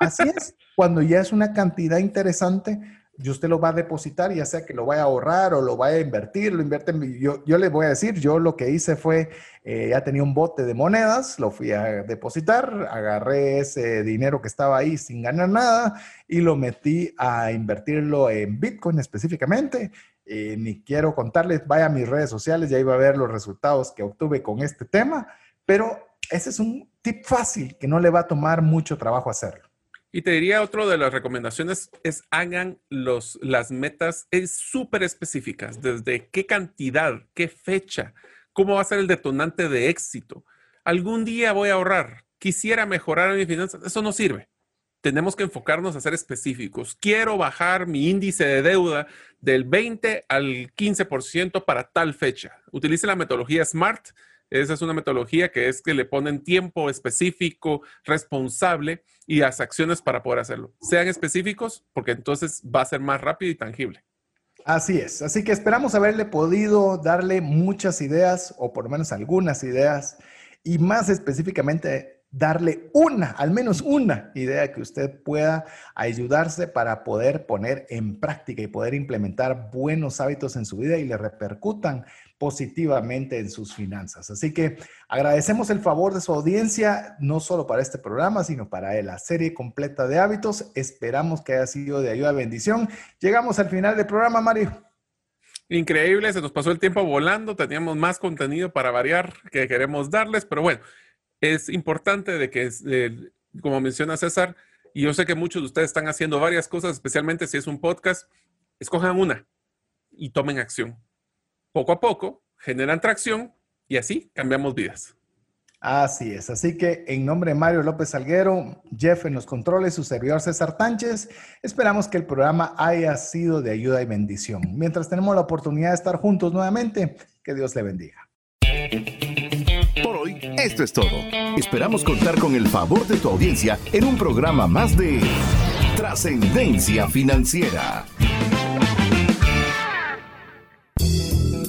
Así es, cuando ya es una cantidad interesante, y usted lo va a depositar, ya sea que lo vaya a ahorrar o lo vaya a invertir, lo invierte en, yo, yo le voy a decir, yo lo que hice fue, eh, ya tenía un bote de monedas, lo fui a depositar, agarré ese dinero que estaba ahí sin ganar nada y lo metí a invertirlo en Bitcoin específicamente. Eh, ni quiero contarles, vaya a mis redes sociales, ya iba a ver los resultados que obtuve con este tema, pero ese es un tip fácil que no le va a tomar mucho trabajo hacerlo. Y te diría otro de las recomendaciones es hagan los, las metas súper específicas, desde qué cantidad, qué fecha, cómo va a ser el detonante de éxito. Algún día voy a ahorrar, quisiera mejorar mi finanzas, eso no sirve. Tenemos que enfocarnos a ser específicos. Quiero bajar mi índice de deuda del 20 al 15% para tal fecha. Utilice la metodología SMART esa es una metodología que es que le ponen tiempo específico, responsable y las acciones para poder hacerlo. Sean específicos porque entonces va a ser más rápido y tangible. Así es. Así que esperamos haberle podido darle muchas ideas o por lo menos algunas ideas y más específicamente darle una, al menos una idea que usted pueda ayudarse para poder poner en práctica y poder implementar buenos hábitos en su vida y le repercutan positivamente en sus finanzas. Así que agradecemos el favor de su audiencia, no solo para este programa, sino para la serie completa de hábitos. Esperamos que haya sido de ayuda bendición. Llegamos al final del programa, Mario. Increíble, se nos pasó el tiempo volando, teníamos más contenido para variar que queremos darles, pero bueno, es importante de que, como menciona César, y yo sé que muchos de ustedes están haciendo varias cosas, especialmente si es un podcast, escojan una y tomen acción poco a poco generan tracción y así cambiamos vidas. Así es, así que en nombre de Mario López Salguero, Jeff en los controles, su servidor César Tánchez, esperamos que el programa haya sido de ayuda y bendición. Mientras tenemos la oportunidad de estar juntos nuevamente, que Dios le bendiga. Por hoy, esto es todo. Esperamos contar con el favor de tu audiencia en un programa más de Trascendencia Financiera.